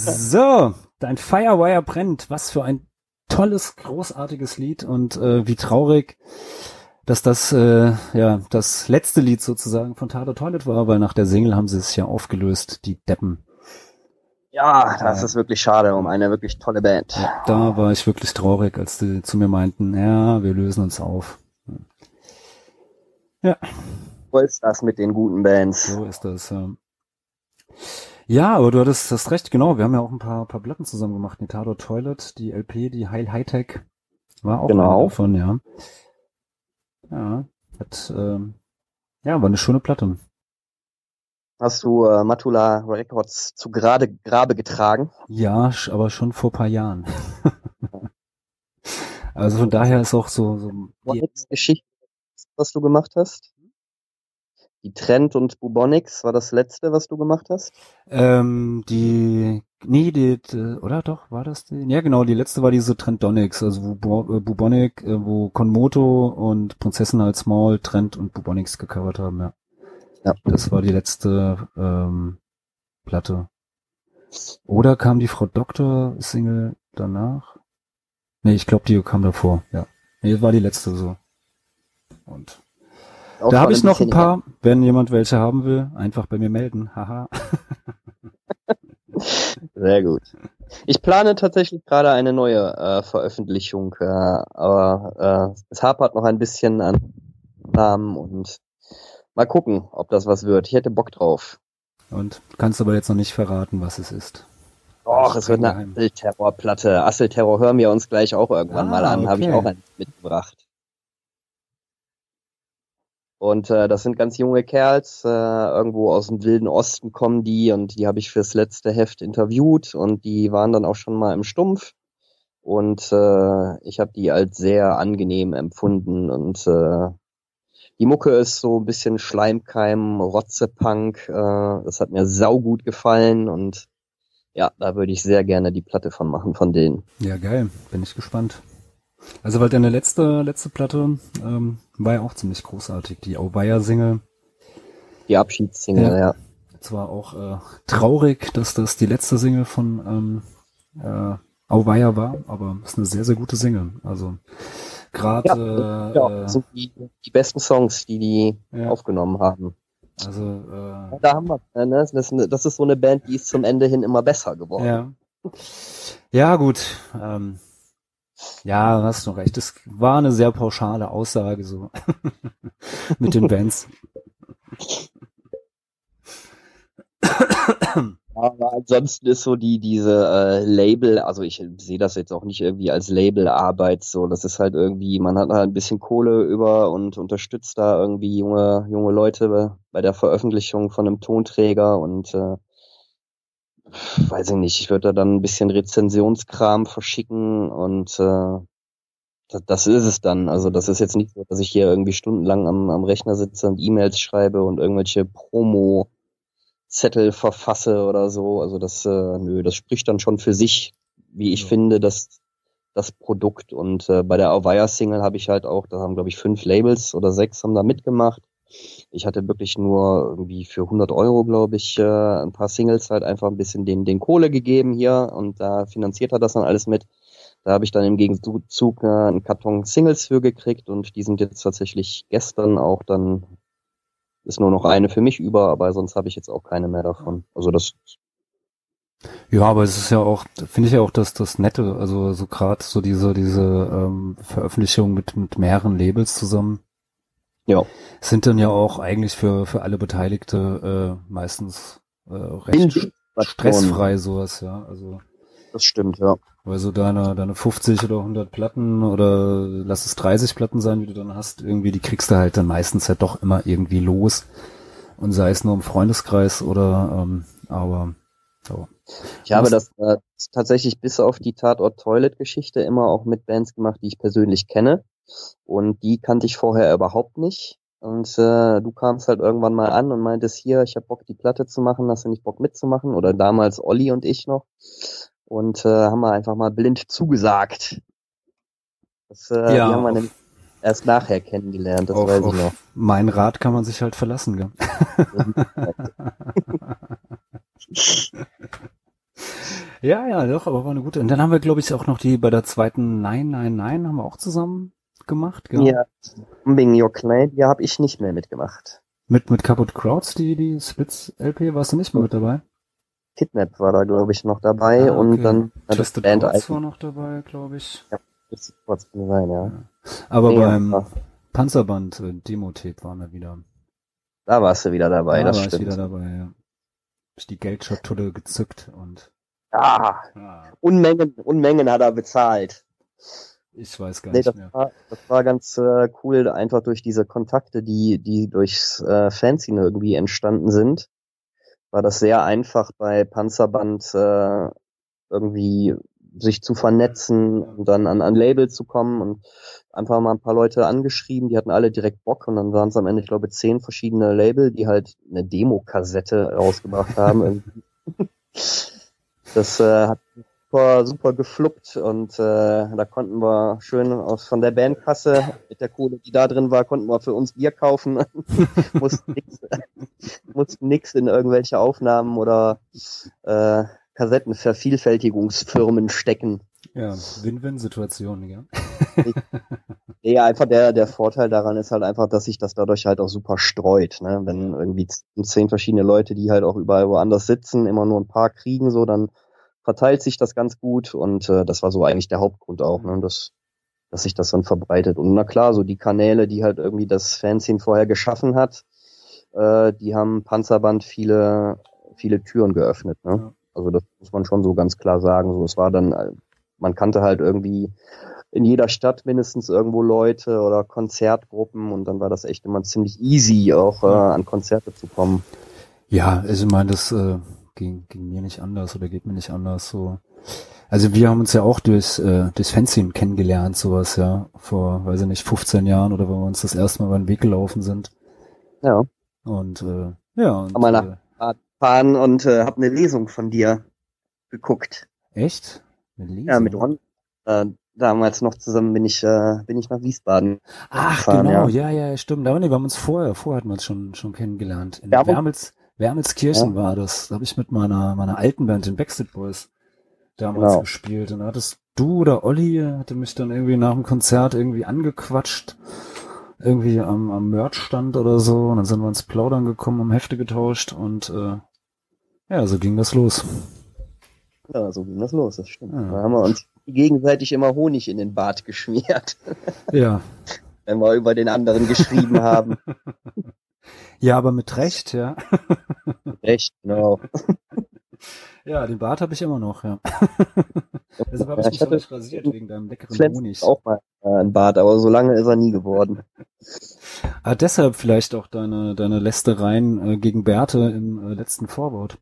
So, Dein Firewire brennt. Was für ein tolles, großartiges Lied und äh, wie traurig, dass das äh, ja das letzte Lied sozusagen von Tado Toilet war, weil nach der Single haben sie es ja aufgelöst, die Deppen. Ja, das ist wirklich schade um eine wirklich tolle Band. Ja, da war ich wirklich traurig, als die zu mir meinten, ja, wir lösen uns auf. Ja. So ist das mit den guten Bands. So ist das. Ja, ja aber du hattest das recht, genau. Wir haben ja auch ein paar, paar Platten zusammen gemacht. Nitado Toilet, die LP, die Heil Hightech war auch Genau. davon, ja. Ja, hat, ähm, ja, war eine schöne Platte. Hast du äh, Matula Records zu gerade Grabe getragen? Ja, aber schon vor paar Jahren. also von daher ist auch so, so die, Geschichte, was du gemacht hast? Die Trend und Bubonics war das letzte, was du gemacht hast? ähm, die, nee, die, oder doch, war das die? Ja, genau, die letzte war diese Trendonics, also wo äh, Bubonic, äh, wo Konmoto und Prinzessin als Small Trend und Bubonics gecovert haben, ja. Ja. Das war die letzte ähm, Platte. Oder kam die Frau Doktor Single danach? Nee, ich glaube, die kam davor, ja. Nee, war die letzte so. Und da habe ich noch ein paar, wenn jemand welche haben will, einfach bei mir melden. Haha. Sehr gut. Ich plane tatsächlich gerade eine neue äh, Veröffentlichung, äh, aber äh, es hapert noch ein bisschen an Namen und mal gucken, ob das was wird. Ich hätte Bock drauf. Und kannst aber jetzt noch nicht verraten, was es ist. Och, es wird eine. Asselterror-Platte. Asselterror hören wir uns gleich auch irgendwann Ah, mal an. Habe ich okay. auch mitgebracht. Und äh, das sind ganz junge Kerls, äh, irgendwo aus dem wilden Osten kommen die und die habe ich fürs letzte Heft interviewt und die waren dann auch schon mal im Stumpf. Und äh, ich habe die als sehr angenehm empfunden und äh, die Mucke ist so ein bisschen Schleimkeim, Rotzepunk. Äh, das hat mir saugut gefallen und ja, da würde ich sehr gerne die Platte von machen, von denen. Ja, geil. Bin ich gespannt. Also, weil deine letzte, letzte Platte ähm, war ja auch ziemlich großartig. Die Auweia-Single. Die Abschiedssingle, Ja. ja. Zwar auch äh, traurig, dass das die letzte Single von ähm, äh, Auweia war, aber ist eine sehr, sehr gute Single. Also, gerade Ja, äh, ja, das sind die, die besten Songs, die die Ja. aufgenommen haben. also äh, Da haben wir, äh, ne? das, ist eine- das ist so eine Band, die ist zum Ende hin immer besser geworden. Ja. Ja, gut. Ähm, ja, hast du recht. Es war eine sehr pauschale Aussage so mit den Bands. Aber ansonsten ist so die diese äh, Label, also ich sehe das jetzt auch nicht irgendwie als Labelarbeit so, das ist halt irgendwie, man hat halt ein bisschen Kohle über und unterstützt da irgendwie junge junge Leute bei- bei der Veröffentlichung von einem Tonträger und äh, weiß ich nicht, ich würde da dann ein bisschen Rezensionskram verschicken und äh, das, das ist es dann. Also das ist jetzt nicht so, dass ich hier irgendwie stundenlang am, am Rechner sitze und E-Mails schreibe und irgendwelche Promo Zettel verfasse oder so. Also das, äh, nö, das spricht dann schon für sich, wie ich Ja. finde, das, das Produkt. Und äh, bei der Avaya Single habe ich halt auch, da haben glaube ich fünf Labels oder sechs haben da mitgemacht. Ich hatte wirklich nur irgendwie für 100 Euro, glaube ich, äh, ein paar Singles halt einfach ein bisschen den, den Kohle gegeben hier und da finanziert er das dann alles mit. Da habe ich dann im Gegenzug äh, einen Karton Singles für gekriegt und die sind jetzt tatsächlich gestern auch dann ist nur noch eine für mich über, aber sonst habe ich jetzt auch keine mehr davon. Also das Ja, aber es ist ja auch, finde ich ja auch, dass das Nette, also so gerade so diese diese ähm, Veröffentlichung mit mit mehreren Labels zusammen ja sind dann ja auch eigentlich für für alle Beteiligte äh, meistens äh, recht stressfrei sowas, ja. Also Das stimmt, ja. Weil so deine, deine 50 oder 100 Platten oder lass es 30 Platten sein, die du dann hast, irgendwie, die kriegst du halt dann meistens halt doch immer irgendwie los. Und sei es nur im Freundeskreis oder, ähm, aber, so. Ich habe das äh, tatsächlich bis auf die Tatort-Toilet-Geschichte immer auch mit Bands gemacht, die ich persönlich kenne. Und die kannte ich vorher überhaupt nicht. Und äh, du kamst halt irgendwann mal an und meintest, hier, ich habe Bock, die Platte zu machen, hast du nicht Bock mitzumachen? Oder damals Olli und ich noch. Und äh, haben wir einfach mal blind zugesagt. Das, äh, Ja, haben wir nämlich erst nachher kennengelernt, das auf, weiß ich noch. mein Rat kann man sich halt verlassen, gell? Ja, ja, doch, aber war eine gute. Und dann haben wir, glaube ich, auch noch die bei der zweiten Nein, Nein, Nein haben wir auch zusammen gemacht, gell? Ja, Bombing Your Clay, die habe ich nicht mehr mitgemacht. Mit, mit Kaputt Crowds, die, die Splits-LP, warst du nicht mehr mit dabei? Kidnap war da, glaube ich, noch dabei Ah, und okay. dann hat das Twisted Band Chords war noch dabei, glaube ich. Das kann sein, ja. Aber Ja, beim ja. Panzerband äh, Demo-Tape waren wir wieder. Da warst du wieder dabei, da das war stimmt. ich wieder dabei, ja. Ich die Geldschatulle gezückt und Ah, ah, Unmengen, Unmengen hat er bezahlt. Ich weiß gar Nee, nicht das mehr. war, das war ganz äh, cool, einfach durch diese Kontakte, die, die durchs äh, Fanzine irgendwie entstanden sind, war das sehr einfach bei Panzerband äh, irgendwie sich zu vernetzen und dann an ein Label zu kommen und einfach mal ein paar Leute angeschrieben, die hatten alle direkt Bock und dann waren es am Ende, ich glaube, zehn verschiedene Label, die halt eine Demo-Kassette rausgebracht haben. das äh, hat super, super gefluppt und äh, da konnten wir schön aus von der Bandkasse mit der Kohle, die da drin war, konnten wir für uns Bier kaufen. mussten nix, mussten nix in irgendwelche Aufnahmen oder äh, Kassettenvervielfältigungsfirmen stecken. Ja, Win-Win-Situation, ja. Ja, einfach der, der Vorteil daran ist halt einfach, dass sich das dadurch halt auch super streut. Ne? Wenn irgendwie zehn verschiedene Leute, die halt auch überall woanders sitzen, immer nur ein paar kriegen, so, dann verteilt sich das ganz gut und äh, das war so eigentlich der Hauptgrund auch, ne? dass, dass sich das dann verbreitet. Und na klar, so die Kanäle, die halt irgendwie das Fanzine vorher geschaffen hat, äh, die haben Panzerband viele, viele Türen geöffnet. Ne? Ja. Also das muss man schon so ganz klar sagen. So, es war dann, äh, man kannte halt irgendwie in jeder Stadt mindestens irgendwo Leute oder Konzertgruppen und dann war das echt immer ziemlich easy, auch äh, an Konzerte zu kommen. Ja, also ich meine, das äh, ging, ging mir nicht anders oder geht mir nicht anders so. Also wir haben uns ja auch durchs, äh, durchs Fanzine kennengelernt, sowas, ja, vor, weiß ich nicht, 15 Jahren oder wenn wir uns das erste Mal über den Weg gelaufen sind. Ja. Und äh, ja, und, wir nach- äh, Fahren und äh, habe eine Lesung von dir geguckt. echt? Eine Lesung? Ja, mit Ron. Äh, damals noch zusammen bin ich, äh, bin ich nach Wiesbaden. Ach, gefahren, genau, ja. ja, ja, stimmt. Aber nee, wir haben uns vorher, vorher hatten wir uns schon, schon kennengelernt. In aber- Wermels, Wermelskirchen war das. Da habe ich mit meiner, meiner alten Band, den Backstreet Boys, damals Genau. gespielt. Und da hattest du oder Olli, hatte mich dann irgendwie nach dem Konzert irgendwie angequatscht. Irgendwie am, am Merch-Stand oder so. Und dann sind wir ins Plaudern gekommen, haben Hefte getauscht und äh, ja, so ging das los. Ja, so ging das los, das stimmt. Ja. Da haben wir uns gegenseitig immer Honig in den Bart geschmiert, Ja. wenn wir über den anderen geschrieben haben. Ja, aber mit Recht, ja. Echt, genau. Ja, den Bart habe ich immer noch, ja. Deshalb habe ich Ja, mich ich hatte- nicht rasiert, wegen deinem leckeren Zuletzt Honig. auch mal äh, ein Bart, aber so lange ist er nie geworden. Ah, deshalb vielleicht auch deine, deine Lästereien äh, gegen Bärte im äh, letzten Vorwort.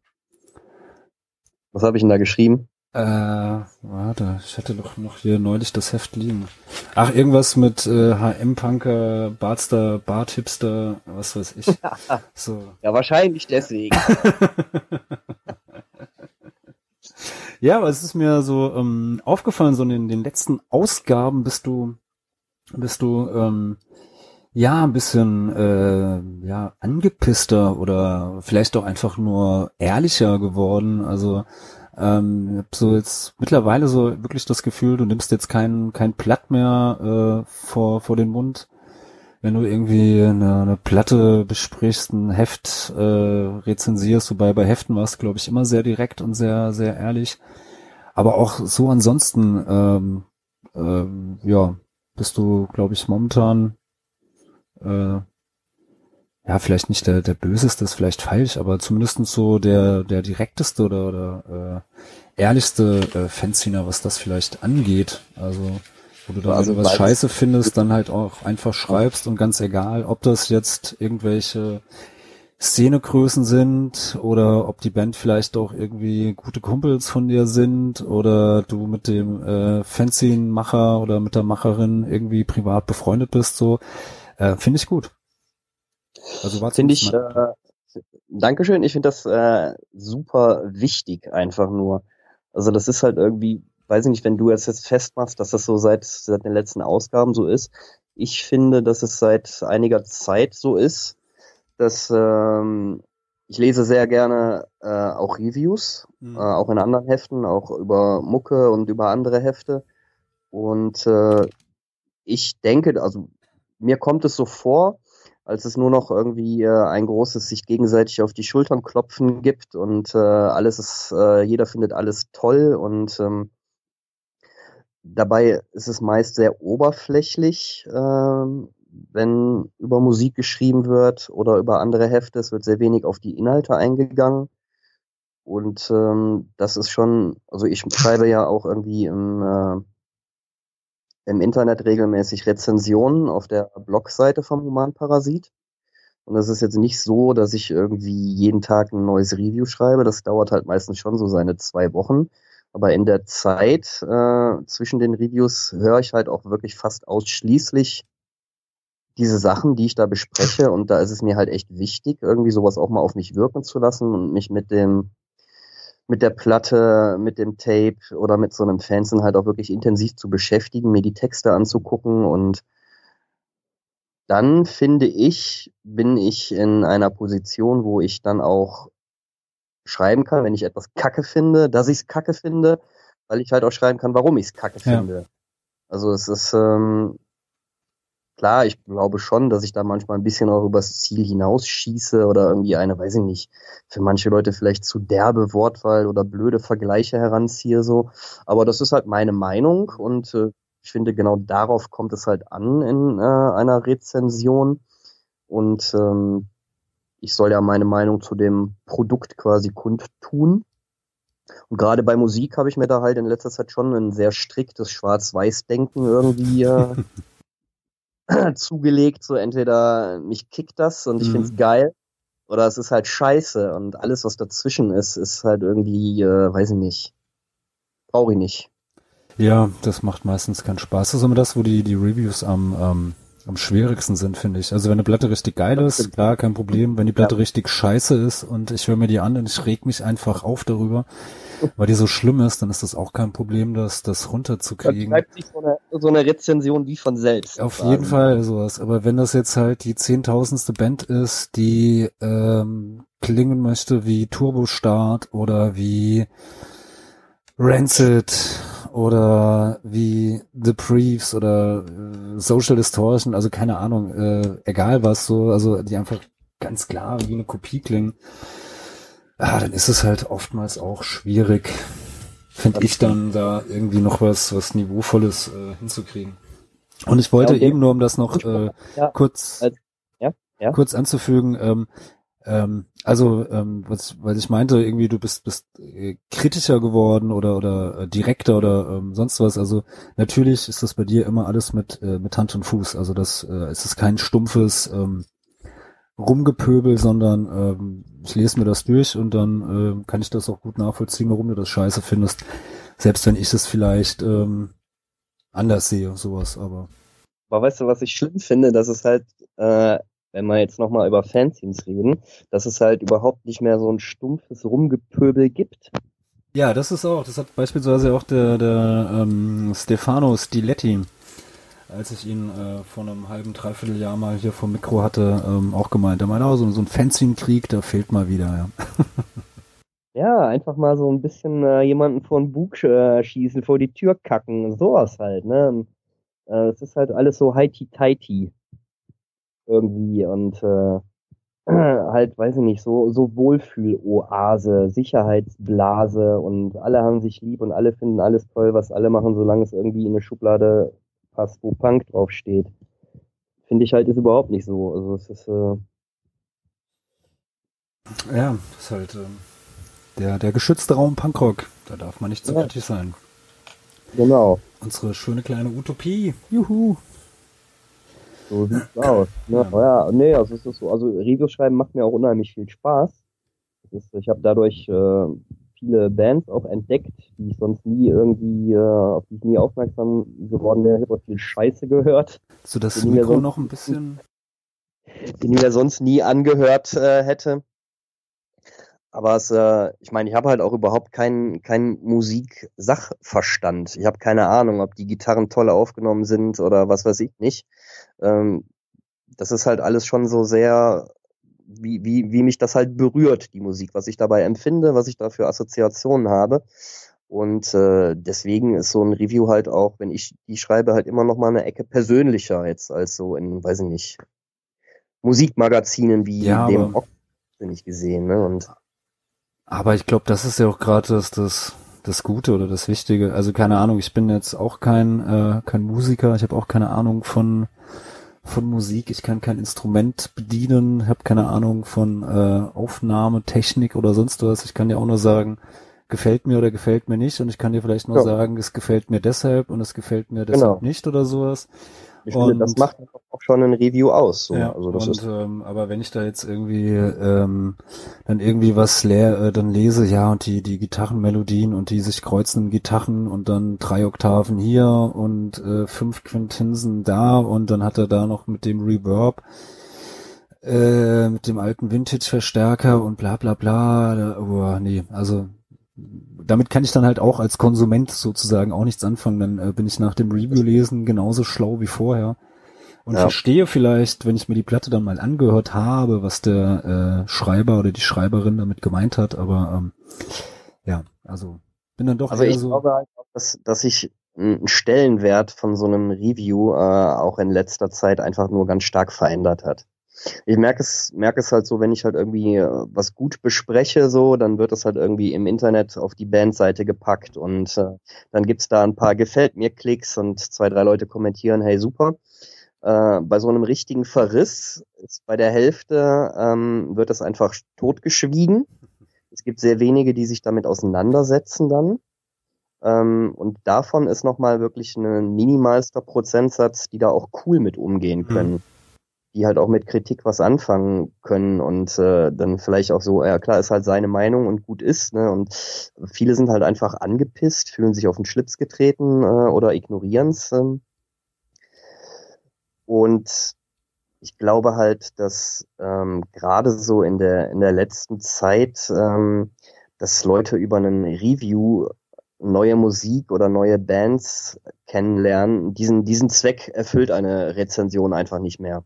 Was habe ich denn da geschrieben? Äh, warte, ich hatte doch noch hier neulich das Heft liegen. Ach, irgendwas mit äh, HM-Punker, Bartstar, Bart-Hipster, was weiß ich. So. Ja, wahrscheinlich deswegen. Ja, aber es ist mir so ähm, aufgefallen, so in den, den letzten Ausgaben bist du, bist du ähm, ja ein bisschen äh, ja angepisster oder vielleicht auch einfach nur ehrlicher geworden. Also ähm, hab so jetzt mittlerweile so wirklich das Gefühl, du nimmst jetzt kein kein Blatt mehr äh, vor vor den Mund. Wenn du irgendwie eine, eine Platte besprichst, ein Heft äh, rezensierst, wobei bei Heften warst du, glaube ich, immer sehr direkt und sehr, sehr ehrlich. Aber auch so ansonsten, ähm, ähm, ja, bist du, glaube ich, momentan äh, ja, vielleicht nicht der, der böseste, ist vielleicht falsch, aber zumindest so der, der direkteste oder, oder äh, ehrlichste äh, Fanziner, was das vielleicht angeht. Also, wo du da Also, was scheiße findest, dann halt auch einfach schreibst und ganz egal, ob das jetzt irgendwelche Szenegrößen sind oder ob die Band vielleicht auch irgendwie gute Kumpels von dir sind oder du mit dem äh, Fanzine-Macher oder mit der Macherin irgendwie privat befreundet bist, so äh, finde ich gut. Also war Finde ich, mal- äh, Dankeschön, ich finde das äh, super wichtig einfach nur. Also das ist halt irgendwie, weiß ich nicht, wenn du es jetzt festmachst, dass das so seit, seit den letzten Ausgaben so ist. Ich finde, dass es seit einiger Zeit so ist, dass ähm, ich lese sehr gerne äh, auch Reviews, Mhm. äh, auch in anderen Heften, auch über Mucke und über andere Hefte. Und äh, ich denke, also mir kommt es so vor, als es nur noch irgendwie äh, ein großes sich gegenseitig auf die Schultern klopfen gibt und äh, alles ist, äh, jeder findet alles toll und ähm, dabei ist es meist sehr oberflächlich, ähm, wenn über Musik geschrieben wird oder über andere Hefte. Es wird sehr wenig auf die Inhalte eingegangen. Und ähm, das ist schon, also ich schreibe ja auch irgendwie im, äh, im Internet regelmäßig Rezensionen auf der Blogseite vom Humanparasit. Und das ist jetzt nicht so, dass ich irgendwie jeden Tag ein neues Review schreibe. Das dauert halt meistens schon so seine zwei Wochen. Aber in der Zeit äh, zwischen den Reviews höre ich halt auch wirklich fast ausschließlich diese Sachen, die ich da bespreche. Und da ist es mir halt echt wichtig, irgendwie sowas auch mal auf mich wirken zu lassen und mich mit dem mit der Platte, mit dem Tape oder mit so einem Fanzine halt auch wirklich intensiv zu beschäftigen, mir die Texte anzugucken und dann finde ich, bin ich in einer Position, wo ich dann auch schreiben kann, wenn ich etwas kacke finde, dass ich es kacke finde, weil ich halt auch schreiben kann, warum ich es kacke Ja. finde. Also es ist ähm, klar, ich glaube schon, dass ich da manchmal ein bisschen auch übers Ziel hinausschieße oder irgendwie eine, weiß ich nicht, für manche Leute vielleicht zu derbe Wortwahl oder blöde Vergleiche heranziehe so. Aber das ist halt meine Meinung und äh, ich finde genau darauf kommt es halt an in äh, einer Rezension und ähm, ich soll ja meine Meinung zu dem Produkt quasi kundtun. Und gerade bei Musik habe ich mir da halt in letzter Zeit schon ein sehr striktes Schwarz-Weiß-Denken irgendwie äh, zugelegt. So entweder mich kickt das und ich Mhm. find's geil oder es ist halt scheiße und alles, was dazwischen ist, ist halt irgendwie, äh, weiß ich nicht, brauche ich nicht. Ja, das macht meistens keinen Spaß. Das ist immer das, wo die, die Reviews am, ähm, am schwierigsten sind, finde ich. Also wenn eine Platte richtig geil ist, klar, kein Problem. Wenn die Platte richtig scheiße ist und ich höre mir die an und ich reg mich einfach auf darüber, weil die so schlimm ist, dann ist das auch kein Problem, das, das runterzukriegen. schreibt sich so eine, so eine Rezension wie von selbst. Auf jeden Fall sowas. Aber wenn das jetzt halt die zehntausendste Band ist, die ähm, klingen möchte wie Turbostart oder wie Rancid oder wie The Briefs oder äh, Social Distortion, also keine Ahnung, äh, egal was so, also die einfach ganz klar wie eine Kopie klingen, ah, dann ist es halt oftmals auch schwierig, finde ich dann da irgendwie noch was, was Niveauvolles äh, hinzukriegen. Und ich wollte Ja, okay. eben nur, um das noch äh, Ja, kurz, als- ja, ja. kurz anzufügen, ähm, ähm, also ähm, was, was ich meinte, irgendwie du bist bist äh, kritischer geworden oder oder äh, direkter oder ähm, sonst was. Also natürlich ist das bei dir immer alles mit äh, mit Hand und Fuß. Also das äh, es ist kein stumpfes ähm, Rumgepöbel, sondern ähm, ich lese mir das durch und dann ähm, kann ich das auch gut nachvollziehen, warum du das scheiße findest. Selbst wenn ich es vielleicht ähm, anders sehe, sowas, aber Aber weißt du, was ich schlimm finde, dass es halt, äh, wenn wir jetzt nochmal über Fanzines reden, dass es halt überhaupt nicht mehr so ein stumpfes Rumgepöbel gibt. Ja, das ist auch, das hat beispielsweise auch der, der ähm, Stefano Stiletti, als ich ihn äh, vor einem halben, dreiviertel Jahr mal hier vom Mikro hatte, ähm, auch gemeint. Er meinte, oh, so, so ein Fanzine-Krieg, der fehlt mal wieder, ja. Ja, einfach mal so ein bisschen äh, jemanden vor den Bug äh, schießen, vor die Tür kacken, sowas halt, ne? Äh, Es ist halt alles so heiti-teiti irgendwie und äh, halt, weiß ich nicht, so, so Wohlfühl-Oase, Sicherheitsblase und alle haben sich lieb und alle finden alles toll, was alle machen, solange es irgendwie in eine Schublade passt, wo Punk draufsteht. Finde ich halt ist überhaupt nicht so. Also es ist, äh, Ja, das ist halt ähm, der, der geschützte Raum Punkrock. Da darf man nicht zu Ja. kritisch sein. genau. Unsere schöne kleine Utopie. Juhu. So sieht's aus. Ne? Ja. nee, also es ist so, also Reviews schreiben macht mir auch unheimlich viel Spaß. Ist, ich habe dadurch äh, viele Bands auch entdeckt, die ich sonst nie irgendwie, äh, auf die ich nie aufmerksam geworden wäre. Ich habe auch viel Scheiße gehört, du das Mikro so- noch ein bisschen? die mir sonst nie angehört äh, hätte. Aber es, äh, ich meine, ich habe halt auch überhaupt keinen keinen Musiksachverstand. Ich habe keine Ahnung, ob die Gitarren toll aufgenommen sind oder was weiß ich nicht. Ähm, das ist halt alles schon so sehr wie, wie, wie mich das halt berührt, die Musik, was ich dabei empfinde, was ich da für Assoziationen habe. Und äh, deswegen ist so ein Review halt auch, wenn ich die schreibe, halt immer noch mal eine Ecke persönlicher jetzt als so in, weiß ich nicht, Musikmagazinen wie Ja, dem Rock bin ich gesehen. Ne? Und Aber ich glaube, das ist ja auch gerade das, das, das Gute oder das Wichtige. Also keine Ahnung, ich bin jetzt auch kein, äh, kein Musiker, ich habe auch keine Ahnung von, von Musik, ich kann kein Instrument bedienen, habe keine Ahnung von äh, Aufnahmetechnik oder sonst was. Ich kann dir auch nur sagen, gefällt mir oder gefällt mir nicht und ich kann dir vielleicht nur Ja. sagen, es gefällt mir deshalb und es gefällt mir deshalb Genau. nicht oder sowas. Ich finde, das macht auch schon ein Review aus. So. Ja, also das und, ist ähm, aber wenn ich da jetzt irgendwie ähm, dann irgendwie was leer, äh, dann lese, ja, und die, die Gitarrenmelodien und die sich kreuzenden Gitarren und dann drei Oktaven hier und äh, fünf Quintensen da und dann hat er da noch mit dem Reverb äh, mit dem alten Vintage-Verstärker und bla bla bla. Da, oh, nee, also damit kann ich dann halt auch als Konsument sozusagen auch nichts anfangen. Dann äh, bin ich nach dem Review lesen genauso schlau wie vorher und Ja. verstehe vielleicht, wenn ich mir die Platte dann mal angehört habe, was der äh, Schreiber oder die Schreiberin damit gemeint hat. Aber ähm, ja, also bin dann doch Also ich so. glaube halt auch, dass, dass sich ein Stellenwert von so einem Review äh, auch in letzter Zeit einfach nur ganz stark verändert hat. Ich merke es, merke es halt so, wenn ich halt irgendwie äh, was gut bespreche, so, dann wird es halt irgendwie im Internet auf die Bandseite gepackt und äh, dann gibt's da ein paar gefällt mir Klicks und zwei, drei Leute kommentieren, hey super. Äh, bei so einem richtigen Verriss ist bei der Hälfte ähm, wird es einfach totgeschwiegen. Es gibt sehr wenige, die sich damit auseinandersetzen dann. Ähm, und davon ist nochmal wirklich ein minimalster Prozentsatz, die da auch cool mit umgehen können. Die halt auch mit Kritik was anfangen können und äh, dann vielleicht auch so, ja klar, ist halt seine Meinung und gut ist, ne? Und viele sind halt einfach angepisst, fühlen sich auf den Schlips getreten äh, oder ignorieren's. Ähm. Und ich glaube halt, dass ähm, gerade so in der in der letzten Zeit, ähm, dass Leute über einen Review neue Musik oder neue Bands kennenlernen, diesen diesen Zweck erfüllt eine Rezension einfach nicht mehr.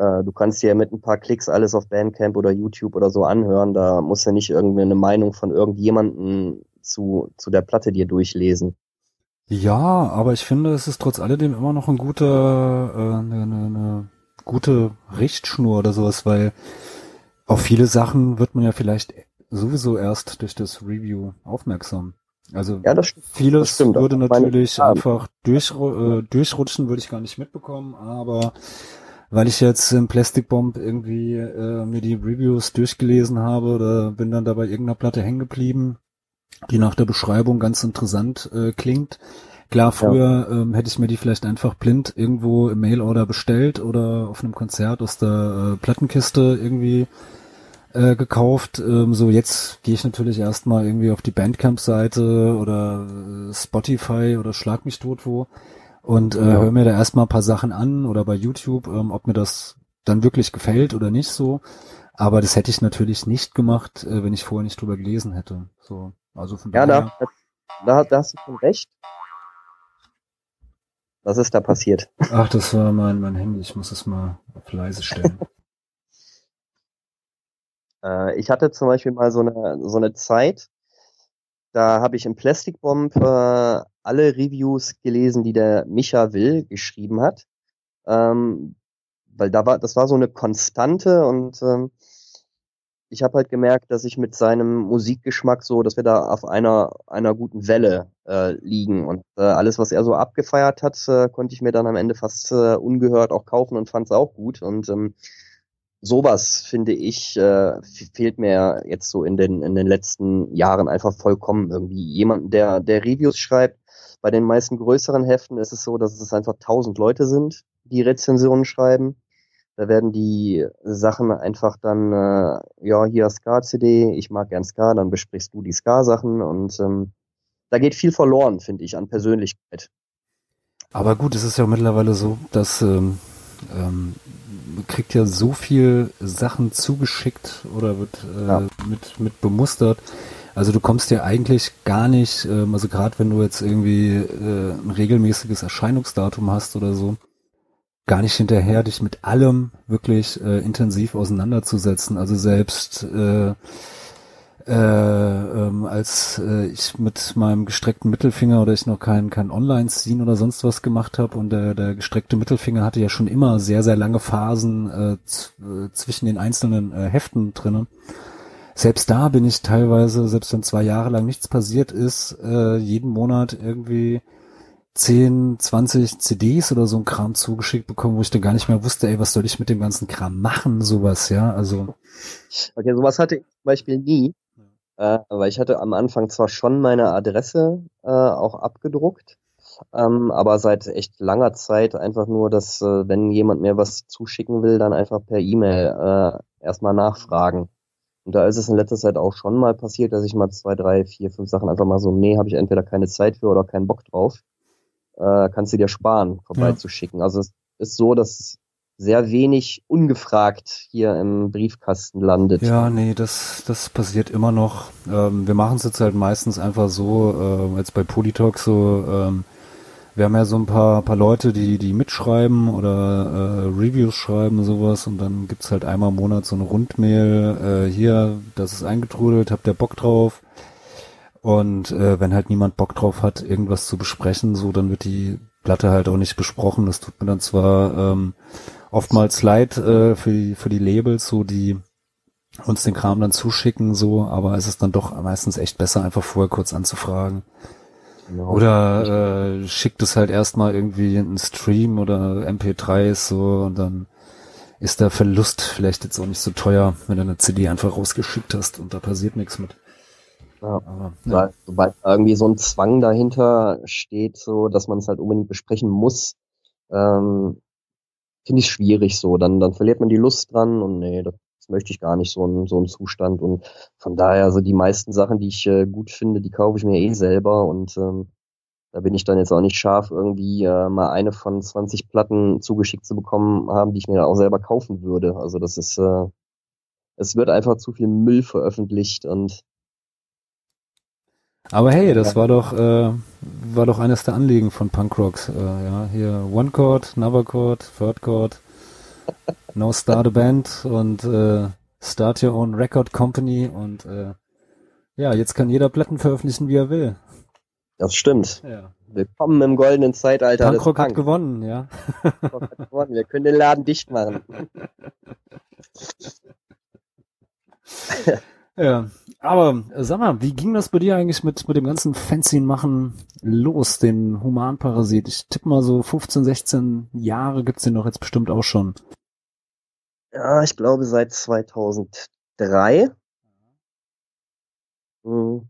Äh, du kannst dir mit ein paar Klicks alles auf Bandcamp oder YouTube oder so anhören. Da musst du nicht irgendwie eine Meinung von irgendjemanden zu zu der Platte dir durchlesen. Ja, aber ich finde, es ist trotz alledem immer noch ein guter, äh, eine, eine, gute Richtschnur oder sowas, weil auf viele Sachen wird man ja vielleicht sowieso erst durch das Review aufmerksam. Also Ja, das vieles das stimmt. würde natürlich einfach durch, äh, durchrutschen, würde ich gar nicht mitbekommen, aber weil ich jetzt im Plastic Bomb irgendwie äh, mir die Reviews durchgelesen habe oder bin dann dabei irgendeiner Platte hängen geblieben, die nach der Beschreibung ganz interessant äh, klingt. Klar, früher ähm, hätte ich mir die vielleicht einfach blind irgendwo im Mailorder bestellt oder auf einem Konzert aus der äh, Plattenkiste irgendwie äh, gekauft. Ähm, so jetzt gehe ich natürlich erstmal irgendwie auf die Bandcamp-Seite oder äh, Spotify oder Schlag mich tot wo und äh, höre mir da erstmal ein paar Sachen an oder bei YouTube, ähm, ob mir das dann wirklich gefällt oder nicht so. Aber das hätte ich natürlich nicht gemacht, äh, wenn ich vorher nicht drüber gelesen hätte. So, also von Ja, daher. da, da, da hast du schon recht. Was ist da passiert? Ach, das war mein, mein Handy. Ich muss es mal auf leise stellen. Äh, ich hatte zum Beispiel mal so eine, so eine Zeit, da habe ich im Plastic Bomb äh, alle Reviews gelesen, die der Micha Will geschrieben hat. Ähm, weil da war, das war so eine Konstante und ähm, ich habe halt gemerkt, dass ich mit seinem Musikgeschmack so, dass wir da auf einer einer guten Welle äh, liegen und äh, alles, was er so abgefeiert hat, äh, konnte ich mir dann am Ende fast äh, ungehört auch kaufen und fand es auch gut und ähm, sowas finde ich äh, fehlt mir jetzt so in den in den letzten Jahren einfach vollkommen irgendwie. Jemand der der Reviews schreibt bei den meisten größeren Heften ist es so dass es einfach tausend Leute sind die Rezensionen schreiben. Da werden die Sachen einfach dann äh, ja hier Ska CD ich mag gern Ska dann besprichst du die Ska Sachen und ähm, da geht viel verloren finde ich an Persönlichkeit. Aber gut, es ist ja mittlerweile so, dass ähm, ähm, kriegt ja so viel Sachen zugeschickt oder wird äh, Ja. mit, mit bemustert. Also du kommst ja eigentlich gar nicht, ähm, also gerade wenn du jetzt irgendwie äh, ein regelmäßiges Erscheinungsdatum hast oder so, gar nicht hinterher, dich mit allem wirklich äh, intensiv auseinanderzusetzen. Also selbst äh, äh, ähm, als äh, ich mit meinem gestreckten Mittelfinger oder ich noch kein, kein Online-Scene oder sonst was gemacht habe und der, der gestreckte Mittelfinger hatte ja schon immer sehr, sehr lange Phasen äh, äh, zwischen den einzelnen äh, Heften drinnen. Selbst da bin ich teilweise, selbst wenn zwei Jahre lang nichts passiert ist, äh, jeden Monat irgendwie 10, 20 CDs oder so ein Kram zugeschickt bekommen, wo ich dann gar nicht mehr wusste, ey, was soll ich mit dem ganzen Kram machen, sowas, ja, also. Okay, sowas hatte ich zum Beispiel nie. Äh, weil ich hatte am Anfang zwar schon meine Adresse äh, auch abgedruckt, ähm, aber seit echt langer Zeit einfach nur, dass äh, wenn jemand mir was zuschicken will, dann einfach per E-Mail äh, erstmal nachfragen. Und da ist es in letzter Zeit auch schon mal passiert, dass ich mal zwei, drei, vier, fünf Sachen einfach mal so, nee, habe ich entweder keine Zeit für oder keinen Bock drauf. Äh, kannst du dir sparen, vorbeizuschicken. Also es ist so, dass sehr wenig ungefragt hier im Briefkasten landet. Ja, nee, das, das passiert immer noch. Ähm, wir machen es jetzt halt meistens einfach so, äh, jetzt bei Polytalk so, ähm, wir haben ja so ein paar, paar Leute, die, die mitschreiben oder äh, Reviews schreiben sowas und dann gibt's halt einmal im Monat so eine Rundmail, äh, hier, das ist eingetrudelt, habt ihr Bock drauf? Und äh, wenn halt niemand Bock drauf hat, irgendwas zu besprechen, so, dann wird die Platte halt auch nicht besprochen. Das tut mir dann zwar ähm, oftmals leid äh, für die für die Labels, so die uns den Kram dann zuschicken, so, aber es ist dann doch meistens echt besser, einfach vorher kurz anzufragen. Genau. Oder äh, schickt es halt erstmal irgendwie in einen Stream oder MP3s so und dann ist der Verlust vielleicht jetzt auch nicht so teuer, wenn du eine CD einfach rausgeschickt hast und da passiert nichts mit. Ja. Aber, ja. Weil, sobald irgendwie so ein Zwang dahinter steht, so dass man es halt unbedingt besprechen muss, ähm, finde ich schwierig so. Dann, dann verliert man die Lust dran und nee, das möchte ich gar nicht, so ein, so ein Zustand. Und von daher, also die meisten Sachen, die ich äh, gut finde, die kaufe ich mir eh selber und ähm, da bin ich dann jetzt auch nicht scharf, irgendwie äh, mal eine von 20 Platten zugeschickt zu bekommen haben, die ich mir dann auch selber kaufen würde. Also das ist, äh, es wird einfach zu viel Müll veröffentlicht und Aber hey, das war doch äh, war doch eines der Anliegen von Punkrocks. Äh, ja, hier One Chord, Another Chord, Third Chord, Now Start a Band und äh, Start Your Own Record Company und äh, ja, jetzt kann jeder Platten veröffentlichen, wie er will. das stimmt. Ja. Willkommen im goldenen Zeitalter Punkrock hat gewonnen, ja. Punkrock hat gewonnen. Wir können den Laden dicht machen. Ja, aber äh, sag mal, wie ging das bei dir eigentlich mit, mit dem ganzen Fanzine-Machen los, den Humanparasit? Ich tippe mal so 15, 16 Jahre gibt's den doch jetzt bestimmt auch schon. Ja, ich glaube seit 2003. Hm.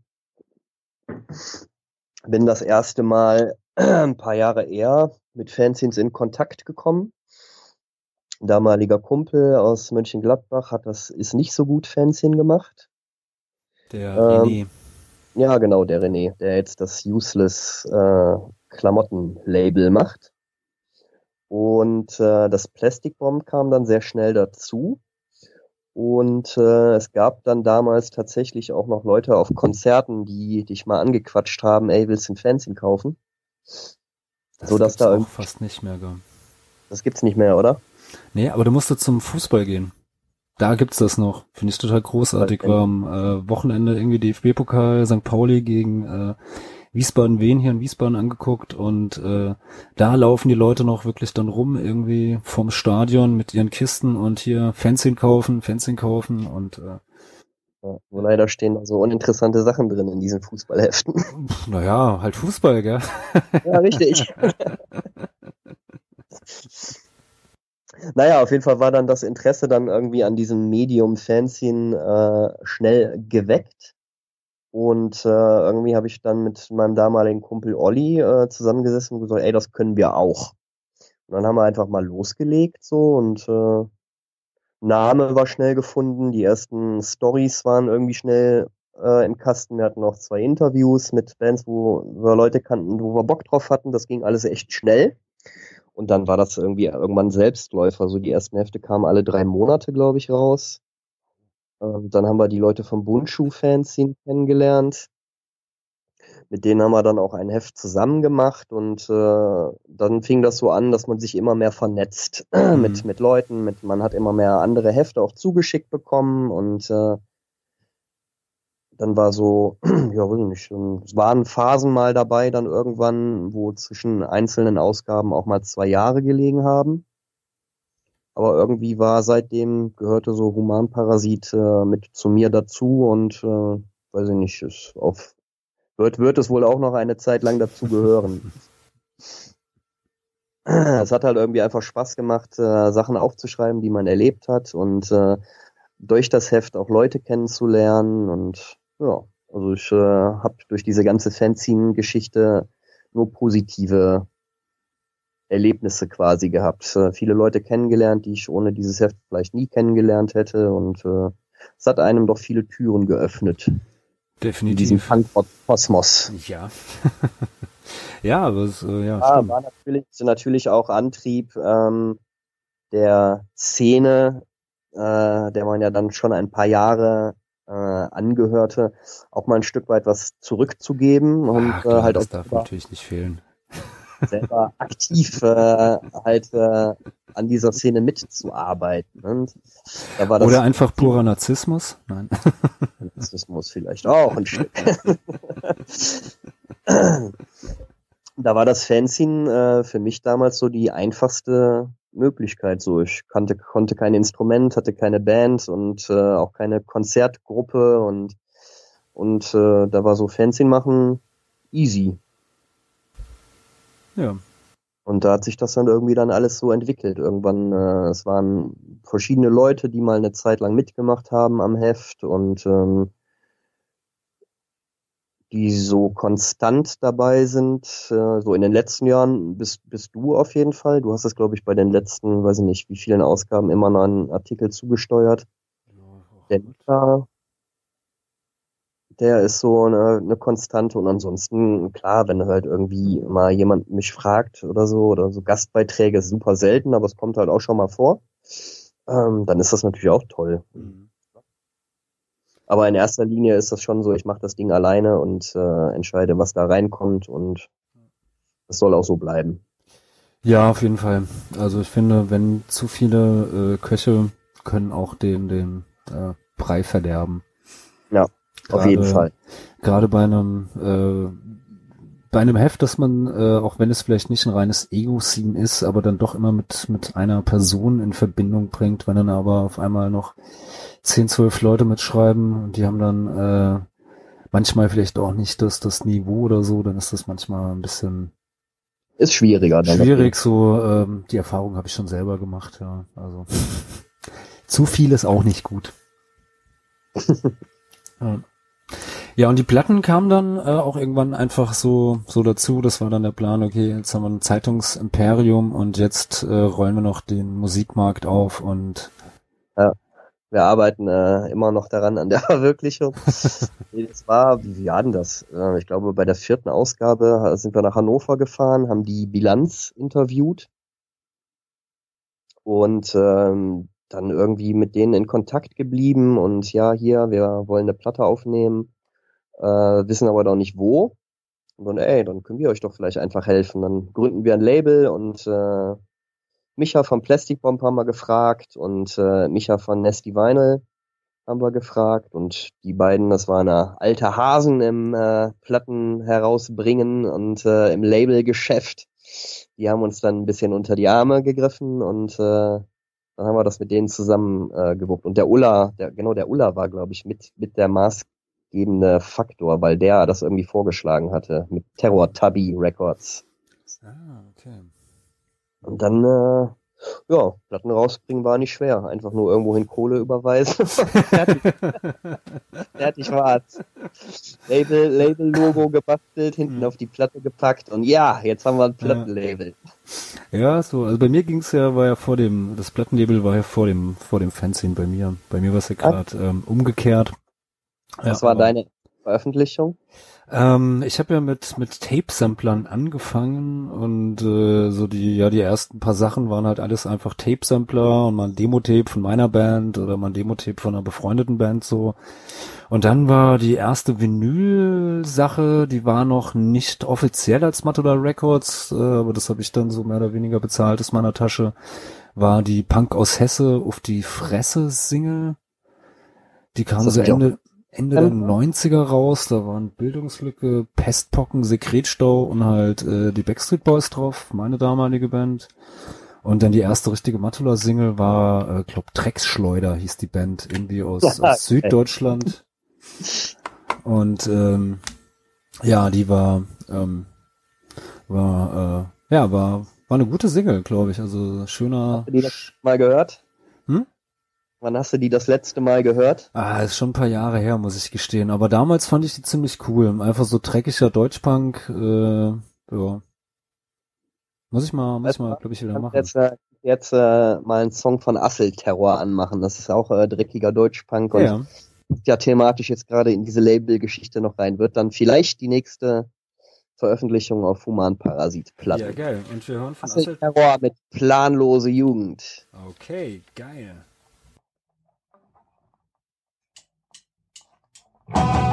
Bin das erste Mal ein paar Jahre eher mit Fanzines in Kontakt gekommen. Ein damaliger Kumpel aus Mönchengladbach hat das, ist nicht so gut Fanzine gemacht. Der Ähm, René. Ja, genau, der René, der jetzt das Useless äh, Klamotten-Label macht. Und äh, das Plastic Bomb kam dann sehr schnell dazu. Und äh, es gab dann damals tatsächlich auch noch Leute auf Konzerten, die dich mal angequatscht haben, ey, willst du ein Fanzine kaufen? so dass da auch fast nicht mehr. Gell? Das gibt's nicht mehr, oder? Nee, aber du musst jetzt zum Fußball gehen. Da gibt's das noch. Finde ich total großartig. War am äh, Wochenende irgendwie DFB-Pokal St. Pauli gegen äh, Wiesbaden-Wien hier in Wiesbaden angeguckt und äh, da laufen die Leute noch wirklich dann rum irgendwie vom Stadion mit ihren Kisten und hier Fanzine kaufen, Fanzine kaufen und äh, Ja, nur leider stehen da so uninteressante Sachen drin in diesen Fußballheften. naja, halt Fußball, gell? Ja, richtig. naja, auf jeden Fall war dann das Interesse dann irgendwie an diesem Medium Fanzine äh, schnell geweckt. Und äh, irgendwie habe ich dann mit meinem damaligen Kumpel Olli äh, zusammengesessen und gesagt, ey, das können wir auch. Und dann haben wir einfach mal losgelegt so und äh, Name war schnell gefunden, die ersten Stories waren irgendwie schnell äh, im Kasten. Wir hatten noch zwei Interviews mit Bands, wo wir Leute kannten, wo wir Bock drauf hatten. Das ging alles echt schnell. Und dann war das irgendwie irgendwann Selbstläufer. So die ersten Hefte kamen alle drei Monate, glaube ich, raus. Ähm, dann haben wir die Leute vom Bundschuh-Fanzine kennengelernt. mit denen haben wir dann auch ein Heft zusammen gemacht und äh, dann fing das so an, dass man sich immer mehr vernetzt mit, mit Leuten, mit, man hat immer mehr andere Hefte auch zugeschickt bekommen und äh, dann war so, ja, weiß ich nicht, es waren Phasen mal dabei, dann irgendwann, wo zwischen einzelnen Ausgaben auch mal zwei Jahre gelegen haben. Aber irgendwie war seitdem, gehörte so Humanparasit äh, mit zu mir dazu und äh, weiß ich nicht, ist auf wird, wird es wohl auch noch eine Zeit lang dazu gehören. es hat halt irgendwie einfach Spaß gemacht, äh, Sachen aufzuschreiben, die man erlebt hat und äh, durch das Heft auch Leute kennenzulernen und ja, also ich äh, habe durch diese ganze Fanzine-Geschichte nur positive Erlebnisse quasi gehabt. Äh, viele Leute kennengelernt, die ich ohne dieses Heft vielleicht nie kennengelernt hätte und äh, es hat einem doch viele Türen geöffnet. In diesem Definitiv. Punk-Kosmos. Ja. ja, aber es, äh, ja, Ja, war natürlich, natürlich auch Antrieb ähm, der Szene, äh, der man ja dann schon ein paar Jahre äh, angehörte, auch mal ein Stück weit was zurückzugeben und Ah, klar, äh, halt das auch darf selber, natürlich nicht fehlen. selber aktiv äh, halt äh, an dieser Szene mitzuarbeiten. Und da war das Oder einfach purer Narzissmus? Nein. Narzissmus vielleicht auch ein Stück. da war das Fanzine äh, für mich damals so die einfachste Möglichkeit. So, ich kannte, konnte kein Instrument, hatte keine Band und äh, auch keine Konzertgruppe und und äh, da war so Fanzine machen easy. Ja. Und da hat sich das dann irgendwie dann alles so entwickelt. Irgendwann, äh, es waren verschiedene Leute, die mal eine Zeit lang mitgemacht haben am Heft und ähm, die so konstant dabei sind. Äh, so in den letzten Jahren bist, bist du auf jeden Fall. Du hast es, glaube ich, bei den letzten, weiß ich nicht, wie vielen Ausgaben immer noch einen Artikel zugesteuert. Der Luca, der ist so eine, eine Konstante und ansonsten, klar, wenn halt irgendwie mal jemand mich fragt oder so, oder so Gastbeiträge ist super selten, aber es kommt halt auch schon mal vor, ähm, dann ist das natürlich auch toll. Aber in erster Linie ist das schon so, ich mache das Ding alleine und äh, entscheide, was da reinkommt und das soll auch so bleiben. Ja, auf jeden Fall. Also ich finde, wenn zu viele äh, Köche können auch den, den äh, Brei verderben. Ja, auf jeden Fall. Gerade bei einem äh, bei einem Heft, dass man, äh, auch wenn es vielleicht nicht ein reines Ego-Scene ist, aber dann doch immer mit, mit einer Person in Verbindung bringt, wenn dann aber auf einmal noch 10, 12 Leute mitschreiben und die haben dann äh, manchmal vielleicht auch nicht das, das Niveau oder so, dann ist das manchmal ein bisschen Ist schwieriger. Dann schwierig. So, ähm, die Erfahrung habe ich schon selber gemacht, ja. Also zu viel ist auch nicht gut. ja. Ja, und die Platten kamen dann äh, auch irgendwann einfach so so dazu. Das war dann der Plan, okay, jetzt haben wir ein Zeitungsimperium und jetzt äh, rollen wir noch den Musikmarkt auf und Wir arbeiten äh, immer noch daran an der Verwirklichung. nee, das war, wie, war denn das? Äh, ich glaube, bei der vierten Ausgabe sind wir nach Hannover gefahren, haben die Bilanz interviewt und ähm, dann irgendwie mit denen in Kontakt geblieben und ja, hier, wir wollen eine Platte aufnehmen, äh, wissen aber noch nicht wo. Und dann, ey, dann können wir euch doch vielleicht einfach helfen. Dann gründen wir ein Label und äh, Micha von Plastic Bomb haben wir gefragt und äh, Micha von Nasty Vinyl haben wir gefragt und die beiden, das waren äh, alte Hasen im äh, Platten herausbringen und äh, im Labelgeschäft. Die haben uns dann ein bisschen unter die Arme gegriffen und äh, dann haben wir das mit denen zusammen äh, gewuppt. Und der Ulla, der, genau der Ulla war, glaube ich, mit, mit der maßgebende Faktor, weil der das irgendwie vorgeschlagen hatte mit Terror Tubby Records. Ah, okay. Und dann, äh, ja, Platten rausbringen war nicht schwer. Einfach nur irgendwohin Kohle überweisen. Fertig. Fertig war's. Label, Label-Logo gebastelt, hinten auf die Platte gepackt und ja, jetzt haben wir ein Plattenlabel. Ja, so, also bei mir ging's ja, war ja vor dem, das Plattenlabel war ja vor dem, vor dem Fanzine bei mir. Bei mir war es ja gerade ähm, umgekehrt. Das ja, war deine, Veröffentlichung? Ähm, ich habe ja mit mit Tape-Samplern angefangen und äh, so die ja die ersten paar Sachen waren halt alles einfach Tape-Sampler und mal ein Demo-Tape von meiner Band oder mal ein Demo-Tape von einer befreundeten Band so. Und dann war die erste Vinyl-Sache, die war noch nicht offiziell als Matula Records, äh, aber das habe ich dann so mehr oder weniger bezahlt aus meiner Tasche, war die Punk aus Hesse auf die Fresse Single. Die kam so Ende, Ende der 90er raus, da waren Bildungslücke, Pestpocken, Sekretstau und halt äh, die Backstreet Boys drauf, meine damalige Band. Und dann die erste richtige Matula-Single war, äh, glaub, Drecksschleuder hieß die Band, irgendwie aus, Ja, aus Süddeutschland. Und ähm, ja, die war, ähm, war, äh, ja, war, war eine gute Single, glaube ich. Also schöner. Hast du die mal gehört? Wann hast du die das letzte Mal gehört? Ah, ist schon ein paar Jahre her, muss ich gestehen. Aber damals fand ich die ziemlich cool. Einfach so dreckiger Deutschpunk, äh, ja. Muss ich mal, muss ich mal, glaube ich, wieder machen. jetzt, äh, jetzt äh, mal einen Song von Asselterror anmachen. Das ist auch äh, dreckiger Deutschpunk und Ja, ja thematisch jetzt gerade in diese Label-Geschichte noch rein. Wird dann vielleicht die nächste Veröffentlichung auf Human Parasit Platte. ja, geil. Und wir hören von Assel. Asselterror mit planlose Jugend. Okay, geil. Alles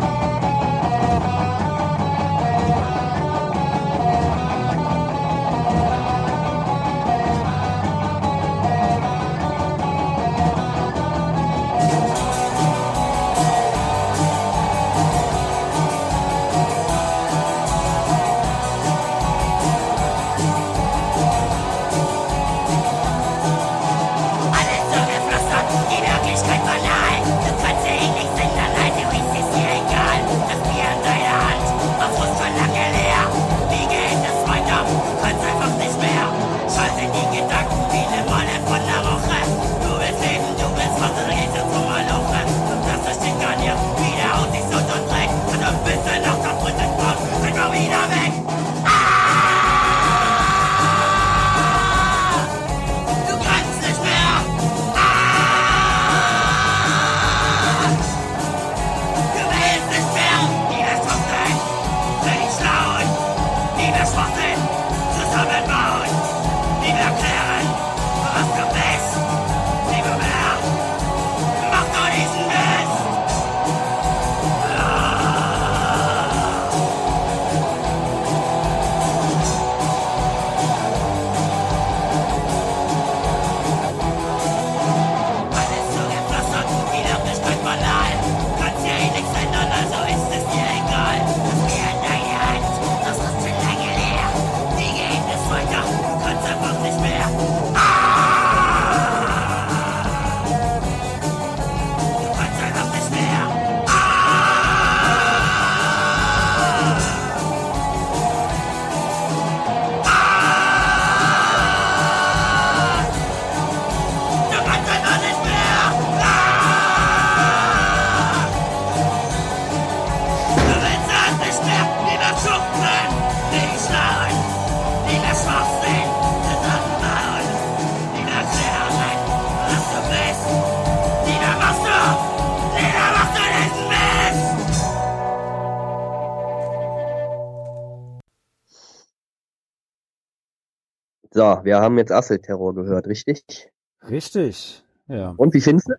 wir haben jetzt Asselterror gehört, richtig? Richtig. Ja. Und wie findest du?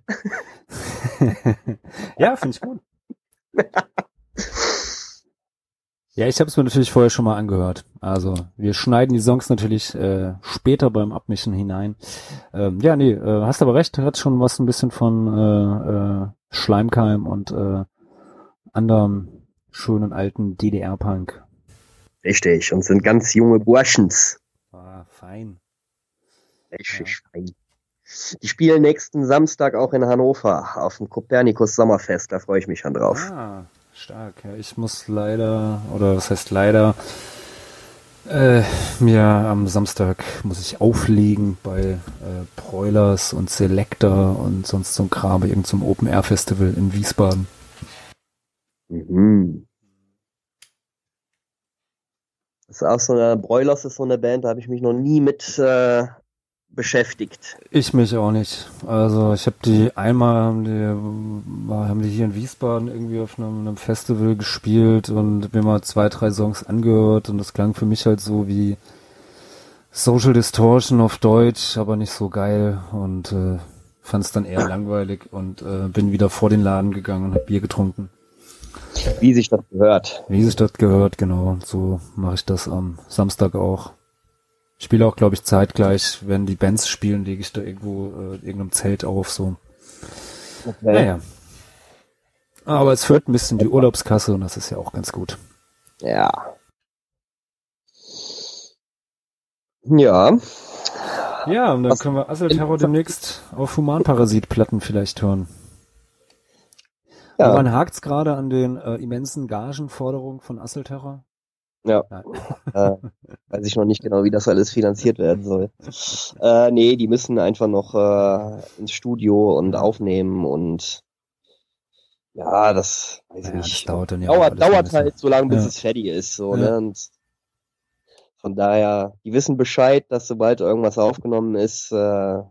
ja, finde ich gut. Ja, ich habe es mir natürlich vorher schon mal angehört. Also wir schneiden die Songs natürlich äh, später beim Abmischen hinein. Ähm, ja, nee, äh, hast aber recht, hat schon was ein bisschen von äh, äh, Schleimkeim und äh, anderem schönen alten DDR-Punk. Richtig, und sind ganz junge Burschens. Ah, fein. Richtig fein. Die spielen nächsten Samstag auch in Hannover auf dem Kopernikus Sommerfest. Da freue ich mich schon drauf. Ah, stark. Ja, ich muss leider, oder was heißt leider, äh, mir am Samstag muss ich auflegen bei äh, Broilers und Selector und sonst so ein Kram bei irgendeinem Open-Air-Festival in Wiesbaden. Mhm. Das ist auch so eine, Broilers ist so eine Band, da habe ich mich noch nie mit äh, beschäftigt. Ich mich auch nicht. Also ich habe die einmal haben die, haben die hier in Wiesbaden irgendwie auf einem, einem Festival gespielt und mir mal zwei, drei Songs angehört und das klang für mich halt so wie Social Distortion auf Deutsch, aber nicht so geil und äh, fand es dann eher langweilig und äh, bin wieder vor den Laden gegangen und habe Bier getrunken. Wie sich das gehört. Wie sich das gehört, genau. So mache ich das am Samstag auch. Ich spiele auch, glaube ich, zeitgleich, wenn die Bands spielen, lege ich da irgendwo äh, in irgendeinem Zelt auf, so. Naja. Aber es füllt ein bisschen die Urlaubskasse und das ist ja auch ganz gut. Ja. Ja. Ja, und dann Was- können wir Asselterror demnächst auf Humanparasit-Platten vielleicht hören. Ja. Woran hakt's gerade an den äh, immensen Gagenforderungen von Asselterror? Ja. Äh, weiß ich noch nicht genau, wie das alles finanziert werden soll. Äh, nee, die müssen einfach noch äh, ins Studio und aufnehmen und ja, das weiß ich Ja, das nicht. dauert dann ja dauert, dauert halt so lange, bis Ja. es fertig ist. So, Ja. ne? Und von daher, die wissen Bescheid, dass sobald irgendwas aufgenommen ist, äh,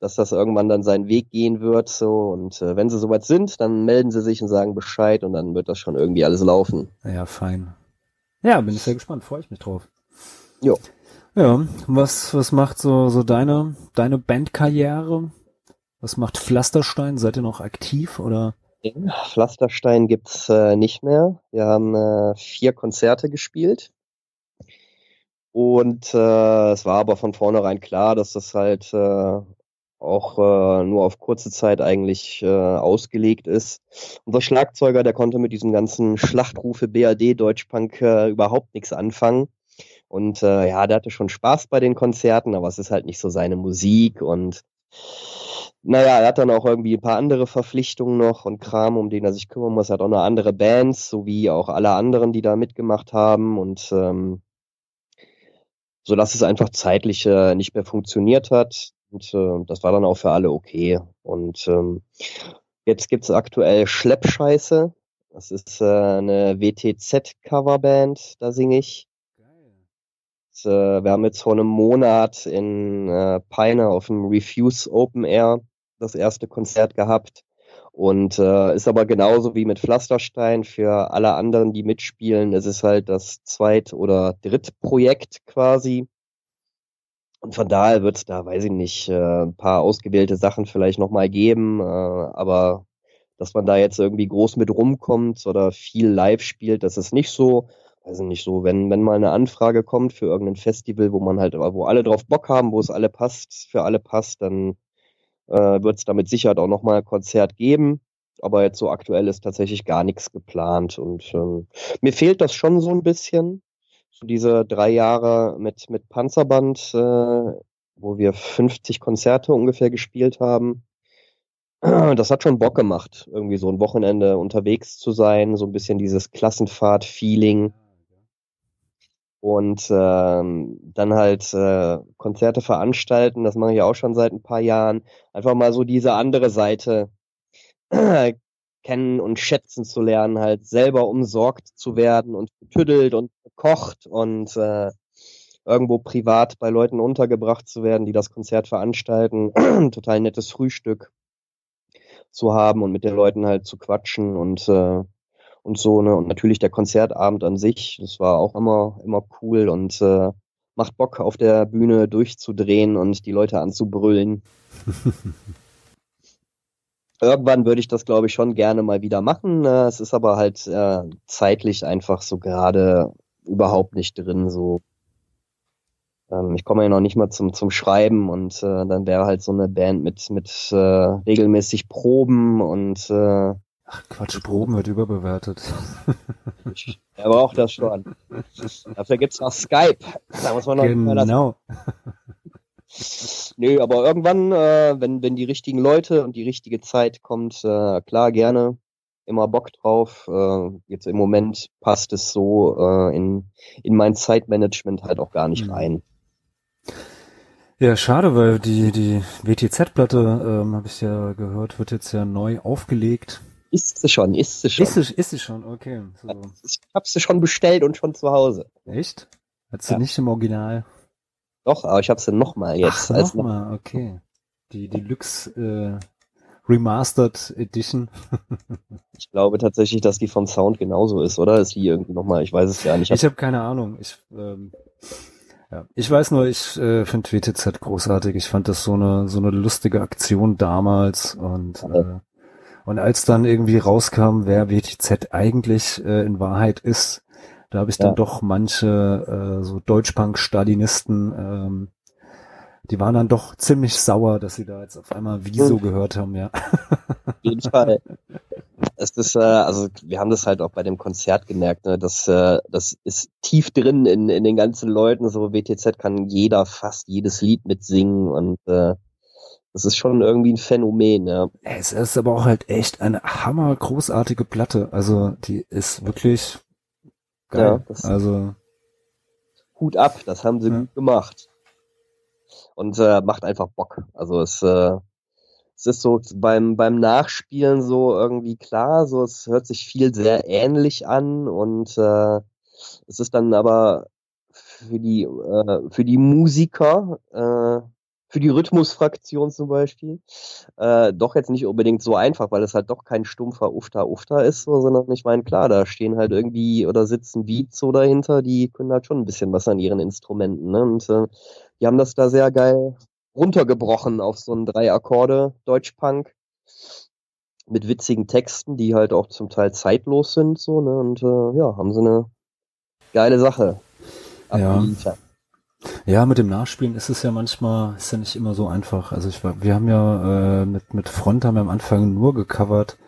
dass das irgendwann dann seinen Weg gehen wird. So und äh, wenn sie soweit sind, dann melden sie sich und sagen Bescheid und dann wird das schon irgendwie alles laufen. Ja, fein. Ja, bin ich sehr gespannt, freue ich mich drauf. Jo. Ja, was, was macht so, so deine, deine Bandkarriere? Was macht Pflasterstein? Seid ihr noch aktiv oder? Pflasterstein gibt's äh, nicht mehr. Wir haben äh, vier Konzerte gespielt. Und äh, es war aber von vornherein klar, dass das halt äh, auch äh, nur auf kurze Zeit eigentlich äh, ausgelegt ist. Unser Schlagzeuger, der konnte mit diesem ganzen Schlachtrufe BAD Deutschpunk äh, überhaupt nichts anfangen. Und äh, ja, der hatte schon Spaß bei den Konzerten, aber es ist halt nicht so seine Musik und naja, er hat dann auch irgendwie ein paar andere Verpflichtungen noch und Kram, um den er sich kümmern muss. Er hat auch noch andere Bands, sowie auch alle anderen, die da mitgemacht haben. Und ähm, so dass es einfach zeitlich äh, nicht mehr funktioniert hat. Und äh, das war dann auch für alle okay. Und ähm, jetzt gibt's aktuell Schleppscheiße. Das ist äh, eine WTZ-Coverband, da singe ich. Und, äh, wir haben jetzt vor einem Monat in äh, Peine auf dem Refuse Open Air das erste Konzert gehabt. Und äh, ist aber genauso wie mit Pflasterstein für alle anderen, die mitspielen. Es ist halt das Zweit- oder Drittprojekt quasi. Und von daher wird es da, weiß ich nicht, äh, ein paar ausgewählte Sachen vielleicht nochmal geben. Äh, aber dass man da jetzt irgendwie groß mit rumkommt oder viel live spielt, das ist nicht so. Also nicht so, wenn, wenn mal eine Anfrage kommt für irgendein Festival, wo man halt, wo alle drauf Bock haben, wo es alle passt, für alle passt, dann äh, wird es damit Sicherheit auch nochmal ein Konzert geben. Aber jetzt so aktuell ist tatsächlich gar nichts geplant. Und ähm, mir fehlt das schon so ein bisschen. Diese drei Jahre mit, mit Panzerband, äh, wo wir 50 Konzerte ungefähr gespielt haben. Das hat schon Bock gemacht, irgendwie so ein Wochenende unterwegs zu sein, so ein bisschen dieses Klassenfahrt-Feeling und ähm, dann halt äh, Konzerte veranstalten, das mache ich auch schon seit ein paar Jahren, einfach mal so diese andere Seite kennen und schätzen zu lernen, halt selber umsorgt zu werden und getüdelt und gekocht und äh, irgendwo privat bei Leuten untergebracht zu werden, die das Konzert veranstalten, total nettes Frühstück zu haben und mit den Leuten halt zu quatschen und äh, und so, ne? Und natürlich der Konzertabend an sich, das war auch immer, immer cool und äh, macht Bock, auf der Bühne durchzudrehen und die Leute anzubrüllen. Irgendwann würde ich das, glaube ich, schon gerne mal wieder machen. Äh, es ist aber halt äh, zeitlich einfach so gerade überhaupt nicht drin. So, ähm, ich komme ja noch nicht mal zum zum Schreiben und äh, dann wäre halt so eine Band mit mit äh, regelmäßig Proben und äh, Ach Quatsch, Proben wird überbewertet. Er braucht das schon. Dafür gibt's noch Skype. Da muss man noch genau. Nö, aber irgendwann, äh, wenn, wenn die richtigen Leute und die richtige Zeit kommt, äh, klar, gerne. Immer Bock drauf. Äh, jetzt im Moment passt es so äh, in, in mein Zeitmanagement halt auch gar nicht Mhm. rein. Ja, schade, weil die, die WTZ-Platte, ähm, habe ich ja gehört, wird jetzt ja neu aufgelegt. Ist sie schon, ist sie schon. Ist sie, ist sie schon, okay. So. Ich hab sie schon bestellt und schon zu Hause. Echt? Hat sie Ja. nicht im Original? Doch, aber ich habe sie nochmal jetzt. Ach, als nochmal, okay. Die Deluxe äh, Remastered Edition. Ich glaube tatsächlich, dass die vom Sound genauso ist, oder? Ist die irgendwie nochmal, ich weiß es ja nicht. Ich habe keine Ahnung. Ich, ähm, ja. ich weiß nur, ich äh, finde WTZ großartig. Ich fand das so eine so eine lustige Aktion damals und äh, und als dann irgendwie rauskam, wer WTZ eigentlich äh, in Wahrheit ist, da habe ich dann Ja. doch manche äh, so Deutschpunk-Stalinisten, ähm, die waren dann doch ziemlich sauer, dass sie da jetzt auf einmal Wieso Hm. gehört haben, ja. Auf jeden Fall. Es ist, äh, also wir haben das halt auch bei dem Konzert gemerkt, ne? das, äh, das ist tief drin in, in den ganzen Leuten. So WTZ kann jeder fast jedes Lied mitsingen und äh, das ist schon irgendwie ein Phänomen, ja. Es ist aber auch halt echt eine hammer großartige Platte. Also die ist wirklich geil. Ja, das- also Hut ab, das haben sie Ja. gut gemacht. Und äh, macht einfach Bock. Also es, äh, es ist so beim, beim Nachspielen so irgendwie klar, so es hört sich viel sehr ähnlich an und äh, es ist dann aber für die, äh, für die Musiker, äh, für die Rhythmusfraktion zum Beispiel, äh, doch jetzt nicht unbedingt so einfach, weil es halt doch kein stumpfer Ufta-Ufta ist, so, sondern ich meine, klar, da stehen halt irgendwie oder sitzen Beats so dahinter, die können halt schon ein bisschen was an ihren Instrumenten, ne? Und äh, die haben das da sehr geil runtergebrochen auf so einen drei Akkorde Deutschpunk mit witzigen Texten, die halt auch zum Teil zeitlos sind, so, ne? Und äh, ja, haben sie eine geile Sache. Ja. Ja, mit dem Nachspielen ist es ja manchmal, ist ja nicht immer so einfach. Also ich wir haben ja äh, mit, mit Front haben wir am Anfang nur gecovert.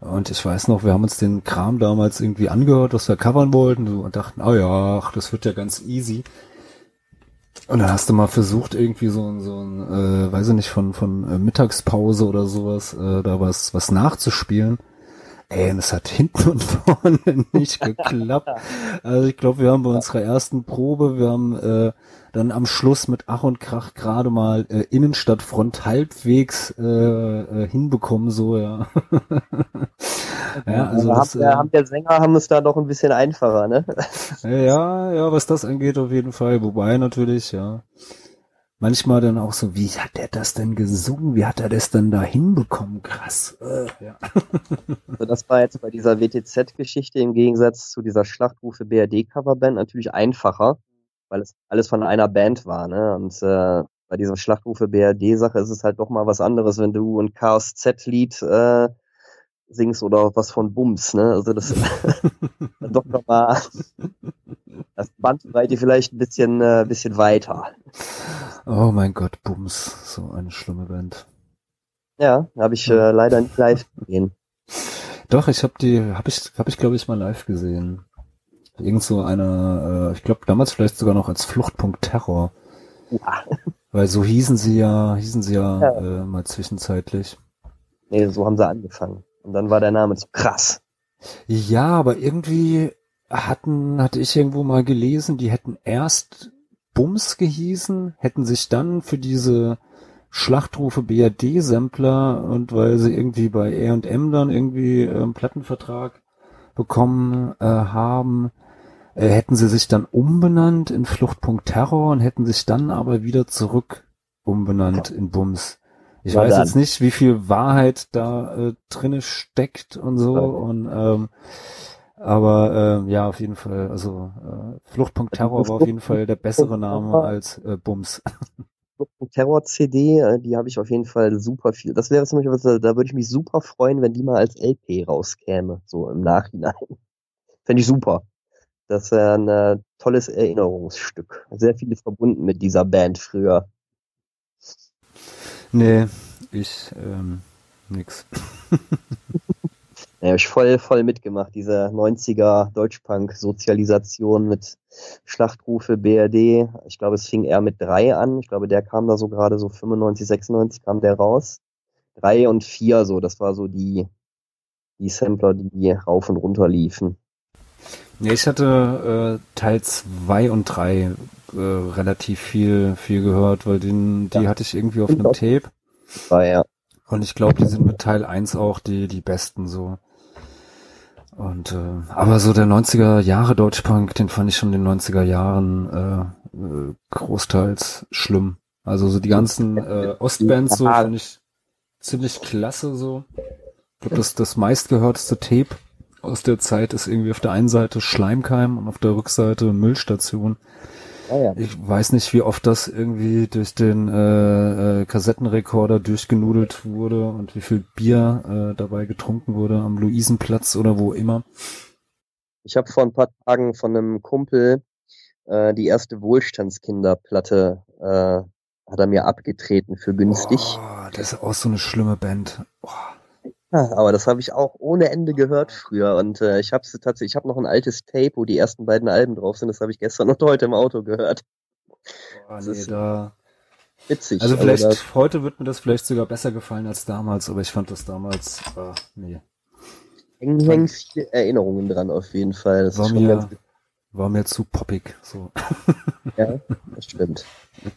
Und ich weiß noch, wir haben uns den Kram damals irgendwie angehört, was wir covern wollten und dachten, oh ja, ach, das wird ja ganz easy. Und dann hast du mal versucht, irgendwie so, ein so ein, äh, weiß ich nicht, von, von äh, Mittagspause oder sowas, äh, da was, was nachzuspielen. Ey, und es hat hinten und vorne nicht geklappt. Also ich glaube, wir haben bei unserer ersten Probe, wir haben äh, dann am Schluss mit Ach und Krach gerade mal äh, Innenstadtfront halbwegs äh, äh, hinbekommen, so ja. ja, also da das, haben, der, äh, haben der Sänger haben es da doch ein bisschen einfacher, ne? ja, ja, was das angeht auf jeden Fall. Wobei natürlich, ja. Manchmal dann auch so, wie hat der das denn gesungen? Wie hat er das denn da hinbekommen? Krass. Äh, ja. Also das war jetzt bei dieser WTZ-Geschichte im Gegensatz zu dieser Schlachtrufe BRD-Coverband natürlich einfacher, weil es alles von einer Band war, ne? Und äh, bei dieser Schlachtrufe BRD-Sache ist es halt doch mal was anderes, wenn du ein Chaos Z-Lied äh, singst oder was von Bums, ne? Also das doch noch mal das Bandbreite vielleicht ein bisschen, äh, bisschen weiter. Oh mein Gott, Bums. So eine schlimme Band. Ja, habe ich äh, leider nicht live gesehen. Doch, ich habe die, habe ich, habe ich glaube ich mal live gesehen. Irgend so eine, äh, ich glaube damals vielleicht sogar noch als Fluchtpunkt Terror, Ja. weil so hießen sie ja, hießen sie ja, Ja. Äh, mal zwischenzeitlich. Nee, so haben sie angefangen. Und dann war der Name zu krass. Ja, aber irgendwie hatten, hatte ich irgendwo mal gelesen, die hätten erst Bums gehießen, hätten sich dann für diese Schlachtrufe BRD-Sampler und weil sie irgendwie bei R&M dann irgendwie einen Plattenvertrag bekommen äh, haben, äh, hätten sie sich dann umbenannt in Fluchtpunkt Terror und hätten sich dann aber wieder zurück umbenannt in Bums. Ich weiß jetzt nicht, wie viel Wahrheit da äh, drinne steckt und so und ähm, aber äh, ja, auf jeden Fall, also äh, Fluchtpunkt Terror war auf jeden Fall der bessere Name als äh, Bums. Terror-CD, äh, die habe ich auf jeden Fall super viel. Das wäre zum Beispiel was, da würde ich mich super freuen, wenn die mal als LP rauskäme, so im Nachhinein. Fände ich super. Das wäre ein äh, tolles Erinnerungsstück. Sehr viele verbunden mit dieser Band früher. Nee, ich ähm, nix. Ja, hab ich voll, voll mitgemacht, diese 90er Deutschpunk-Sozialisation mit Schlachtrufe, BRD. Ich glaube, es fing eher mit drei an. Ich glaube, der kam da so gerade so 95, 96 kam der raus. Drei und vier, so, das war so die, die Sampler, die rauf und runter liefen. Nee, ich hatte äh, Teil zwei und drei äh, relativ viel, viel gehört, weil den, die Ja. hatte ich irgendwie auf einem Tape. War ja. Und ich glaube, die sind mit Teil 1 auch die, die besten so. Und äh, aber so der 90er Jahre Deutschpunk, den fand ich schon in den 90er Jahren äh, großteils schlimm. Also so die ganzen äh, Ostbands so finde ich ziemlich klasse so. Ich glaube, das das meistgehörteste Tape aus der Zeit ist irgendwie auf der einen Seite Schleimkeim und auf der Rückseite Müllstation. Ah, ja. Ich weiß nicht, wie oft das irgendwie durch den äh, äh, Kassettenrekorder durchgenudelt wurde und wie viel Bier äh, dabei getrunken wurde am Luisenplatz oder wo immer. Ich habe vor ein paar Tagen von einem Kumpel äh, die erste Wohlstandskinderplatte äh, hat er mir abgetreten für günstig. Oh, das ist auch so eine schlimme Band. Oh. Ja, aber das habe ich auch ohne Ende gehört früher und äh, ich habe tatsächlich, ich habe noch ein altes Tape, wo die ersten beiden Alben drauf sind. Das habe ich gestern und heute im Auto gehört. Boah, Das nee, ist da. Witzig. Also vielleicht, da- heute wird mir das vielleicht sogar besser gefallen als damals, aber ich fand das damals, äh, nee. hängen, hängen viele Erinnerungen dran auf jeden Fall. Das War schon ganz mir, war mir zu poppig, so. ja, das stimmt.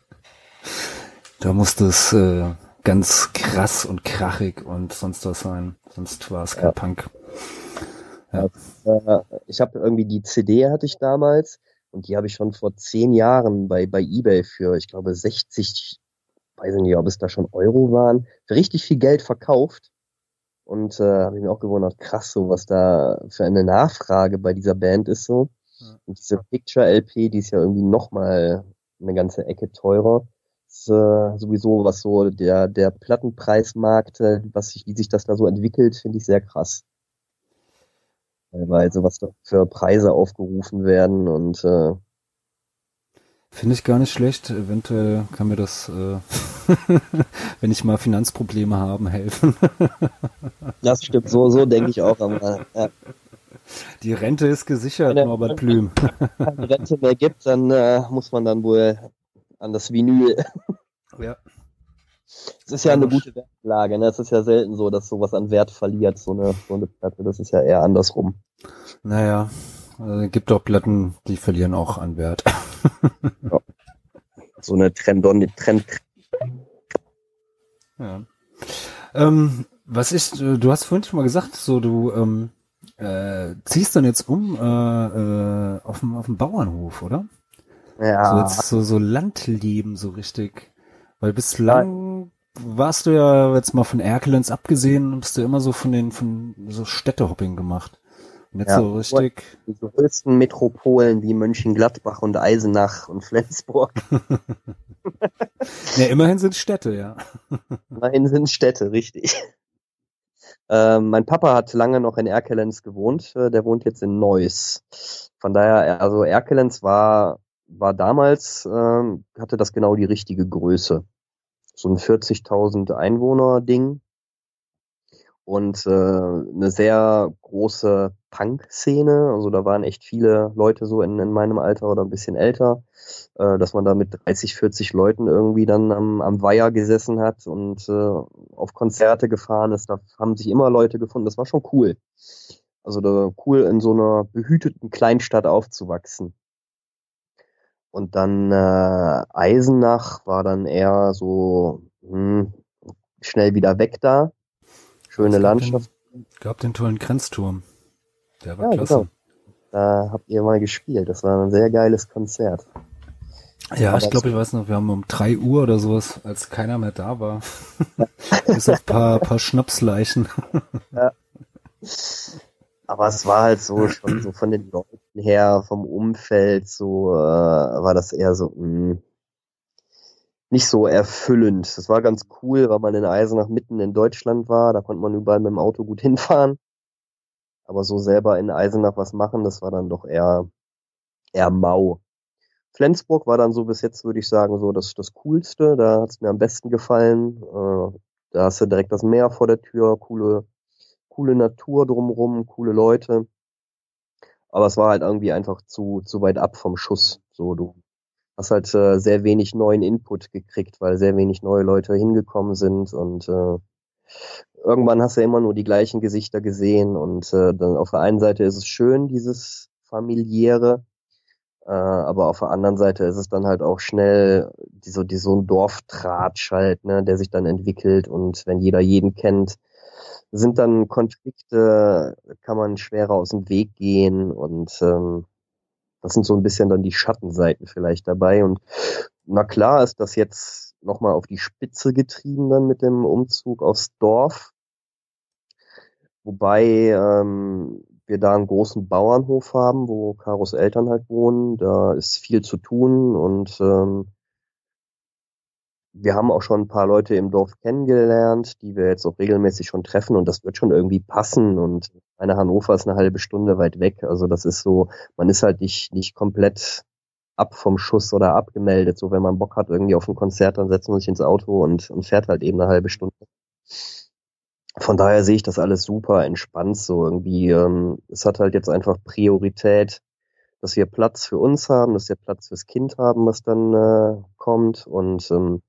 Da musste es äh, ganz krass und krachig und sonst was sein. Sonst war es kein Ja. Punk. Äh, ich habe irgendwie die CD hatte ich damals und die habe ich schon vor zehn Jahren bei, bei Ebay für, ich glaube, 60, weiß ich nicht, ob es da schon Euro waren, für richtig viel Geld verkauft. Und äh, habe ich mir auch gewundert, krass, so was da für eine Nachfrage bei dieser Band ist so. Und diese Picture LP, die ist ja irgendwie nochmal eine ganze Ecke teurer. Ist, äh, sowieso, was so der, der Plattenpreismarkt, äh, was sich, wie sich das da so entwickelt, finde ich sehr krass teilweise, was da für Preise aufgerufen werden und äh, Finde ich gar nicht schlecht. Eventuell kann mir das, äh, wenn ich mal Finanzprobleme haben, helfen. das stimmt, so, so denke ich auch. Aber ja, Die Rente ist gesichert, Wenn er- Norbert Blüm. keine Rente mehr gibt, dann äh, muss man dann wohl an das Vinyl. Ja. Es ist ja eine gute Wertlage, ne? Es ist ja selten so, dass sowas an Wert verliert, so eine, so eine Platte. Das ist ja eher andersrum. Naja, äh, gibt auch Platten, die verlieren auch an Wert. So eine Trendon, Trend. Ja. Ähm, was ich, äh, du hast vorhin schon mal gesagt, so du ähm, äh, ziehst dann jetzt um äh, äh, auf dem auf dem Bauernhof, oder? So Ja, jetzt so so Landleben so richtig, weil bislang warst du ja jetzt mal von Erkelenz abgesehen, bist du immer so von den von so Städtehopping gemacht. Und jetzt Ja. so richtig, die größten Metropolen wie Mönchengladbach und Eisenach und Flensburg. ne, immerhin sind Städte, ja. Immerhin sind Städte, richtig. Ähm, mein Papa hat lange noch in Erkelenz gewohnt, äh, der wohnt jetzt in Neuss. Von daher, also Erkelenz war, war damals, ähm, hatte das genau die richtige Größe. So ein 40.000 Einwohner-Ding. Und äh, eine sehr große Punk-Szene. Also da waren echt viele Leute so in, in meinem Alter oder ein bisschen älter, äh, dass man da mit 30, 40 Leuten irgendwie dann am, am Weiher gesessen hat und äh, auf Konzerte gefahren ist. Da haben sich immer Leute gefunden. Das war schon cool. Also da, cool in so einer behüteten Kleinstadt aufzuwachsen. Und dann äh, Eisenach war dann eher so hm, schnell wieder weg da. Schöne Landschaft. Den, gab den tollen Grenzturm. Der war Ja, klasse. genau. Da habt ihr mal gespielt. Das war ein sehr geiles Konzert. Ja, Aber ich glaube, ich weiß noch, wir haben um drei Uhr oder sowas, als keiner mehr da war, bis auf paar, paar Schnapsleichen. Aber es war halt so schon so von den Leuten her, vom Umfeld, so äh, war das eher so mh, nicht so erfüllend. Das war ganz cool, weil man in Eisenach mitten in Deutschland war. Da konnte man überall mit dem Auto gut hinfahren. Aber so selber in Eisenach was machen, das war dann doch eher eher mau. Flensburg war dann so bis jetzt, würde ich sagen, so das, das Coolste. Da hat's mir am besten gefallen. Äh, da hast du direkt das Meer vor der Tür, coole, coole Natur drumrum, coole Leute. Aber es war halt irgendwie einfach zu, zu weit ab vom Schuss. So, du hast halt äh, sehr wenig neuen Input gekriegt, weil sehr wenig neue Leute hingekommen sind und äh, irgendwann hast du immer nur die gleichen Gesichter gesehen und äh, dann auf der einen Seite ist es schön, dieses familiäre, äh, aber auf der anderen Seite ist es dann halt auch schnell die, so, die, so ein Dorftratsch halt, ne, der sich dann entwickelt und wenn jeder jeden kennt, sind dann Konflikte, kann man schwerer aus dem Weg gehen und ähm, das sind so ein bisschen dann die Schattenseiten vielleicht dabei. Und na klar ist das jetzt nochmal auf die Spitze getrieben dann mit dem Umzug aufs Dorf. Wobei ähm, wir da einen großen Bauernhof haben, wo Karos Eltern halt wohnen. Da ist viel zu tun und ähm, wir haben auch schon ein paar Leute im Dorf kennengelernt, die wir jetzt auch regelmäßig schon treffen und das wird schon irgendwie passen und meine Hannover ist eine halbe Stunde weit weg. Also das ist so, man ist halt nicht, nicht komplett ab vom Schuss oder abgemeldet. So wenn man Bock hat irgendwie auf ein Konzert, dann setzt man sich ins Auto und, und fährt halt eben eine halbe Stunde. Von daher sehe ich das alles super entspannt so irgendwie. Ähm, es hat halt jetzt einfach Priorität, dass wir Platz für uns haben, dass wir Platz fürs Kind haben, was dann äh, kommt. Und ähm,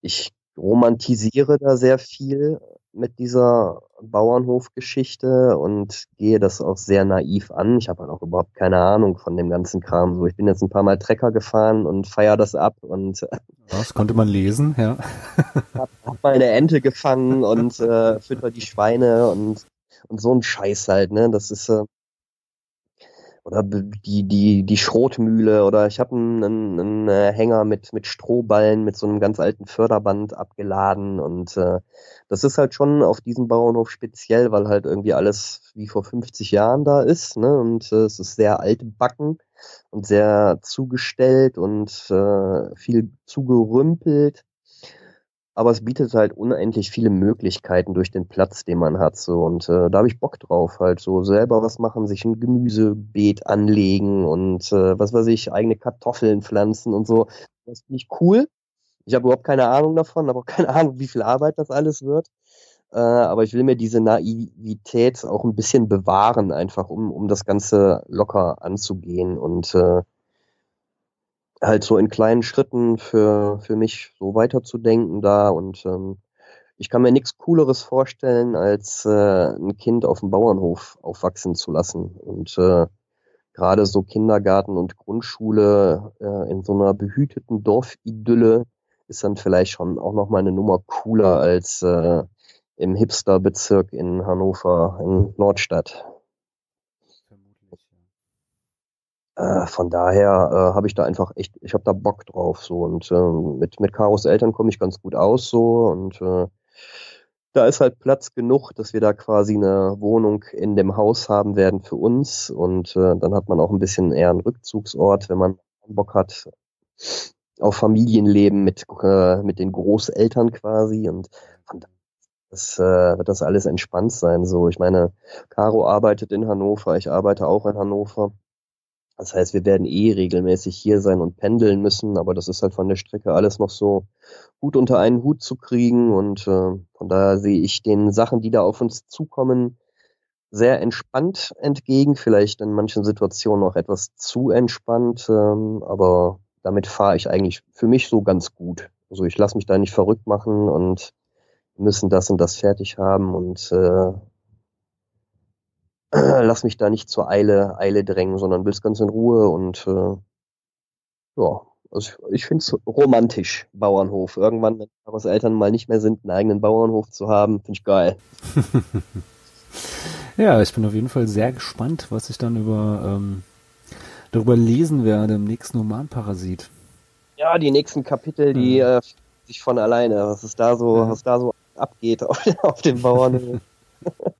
ich romantisiere da sehr viel mit dieser Bauernhofgeschichte und gehe das auch sehr naiv an. Ich habe halt auch überhaupt keine Ahnung von dem ganzen Kram. So, ich bin jetzt ein paar Mal Trecker gefahren und feier das ab und Das konnte man lesen, ja. hab, hab mal eine Ente gefangen und äh, fütter die Schweine und und so ein Scheiß halt, ne? Das ist äh, oder die die die Schrotmühle oder ich habe einen, einen, einen äh, Hänger mit mit Strohballen mit so einem ganz alten Förderband abgeladen und äh, das ist halt schon auf diesem Bauernhof speziell, weil halt irgendwie alles wie vor 50 Jahren da ist, ne? Und äh, es ist sehr altbacken und sehr zugestellt und äh, viel zugerümpelt. Aber es bietet halt unendlich viele Möglichkeiten durch den Platz, den man hat. So und äh, da habe ich Bock drauf, halt so selber was machen, sich ein Gemüsebeet anlegen und äh, was weiß ich, eigene Kartoffeln pflanzen und so. Das finde ich cool. Ich habe überhaupt keine Ahnung davon, habe auch keine Ahnung, wie viel Arbeit das alles wird. Äh, aber ich will mir diese Naivität auch ein bisschen bewahren, einfach um, um das Ganze locker anzugehen und äh, halt so in kleinen Schritten für, für mich so weiterzudenken da und ähm, ich kann mir nichts Cooleres vorstellen, als äh, ein Kind auf dem Bauernhof aufwachsen zu lassen. Und äh, gerade so Kindergarten und Grundschule äh, in so einer behüteten Dorfidylle ist dann vielleicht schon auch noch mal eine Nummer cooler als äh, im Hipsterbezirk in Hannover in Nordstadt. Äh, von daher äh, habe ich da einfach echt, ich habe da Bock drauf so und ähm, mit mit Karos Eltern komme ich ganz gut aus so und äh, da ist halt Platz genug, dass wir da quasi eine Wohnung in dem Haus haben werden für uns und äh, dann hat man auch ein bisschen eher einen Rückzugsort, wenn man Bock hat auf Familienleben mit äh, mit den Großeltern quasi und von das, äh, wird das alles entspannt sein so. Ich meine, Caro arbeitet in Hannover, ich arbeite auch in Hannover. Das heißt, wir werden eh regelmäßig hier sein und pendeln müssen, aber das ist halt von der Strecke alles noch so gut unter einen Hut zu kriegen und äh, von daher sehe ich den Sachen, die da auf uns zukommen, sehr entspannt entgegen, vielleicht in manchen Situationen auch etwas zu entspannt, ähm, aber damit fahre ich eigentlich für mich so ganz gut. Also ich lasse mich da nicht verrückt machen und müssen das und das fertig haben und äh, lass mich da nicht zur Eile, Eile drängen, sondern will's ganz in Ruhe und äh, ja, also ich, ich finde es romantisch, Bauernhof. Irgendwann, wenn Karos Eltern mal nicht mehr sind, einen eigenen Bauernhof zu haben, finde ich geil. Ja, ich bin auf jeden Fall sehr gespannt, was ich dann über ähm, darüber lesen werde im nächsten Romanparasit. Ja, die nächsten Kapitel, die äh, sich von alleine, was es da so, Ja. was da so abgeht auf, auf dem Bauernhof.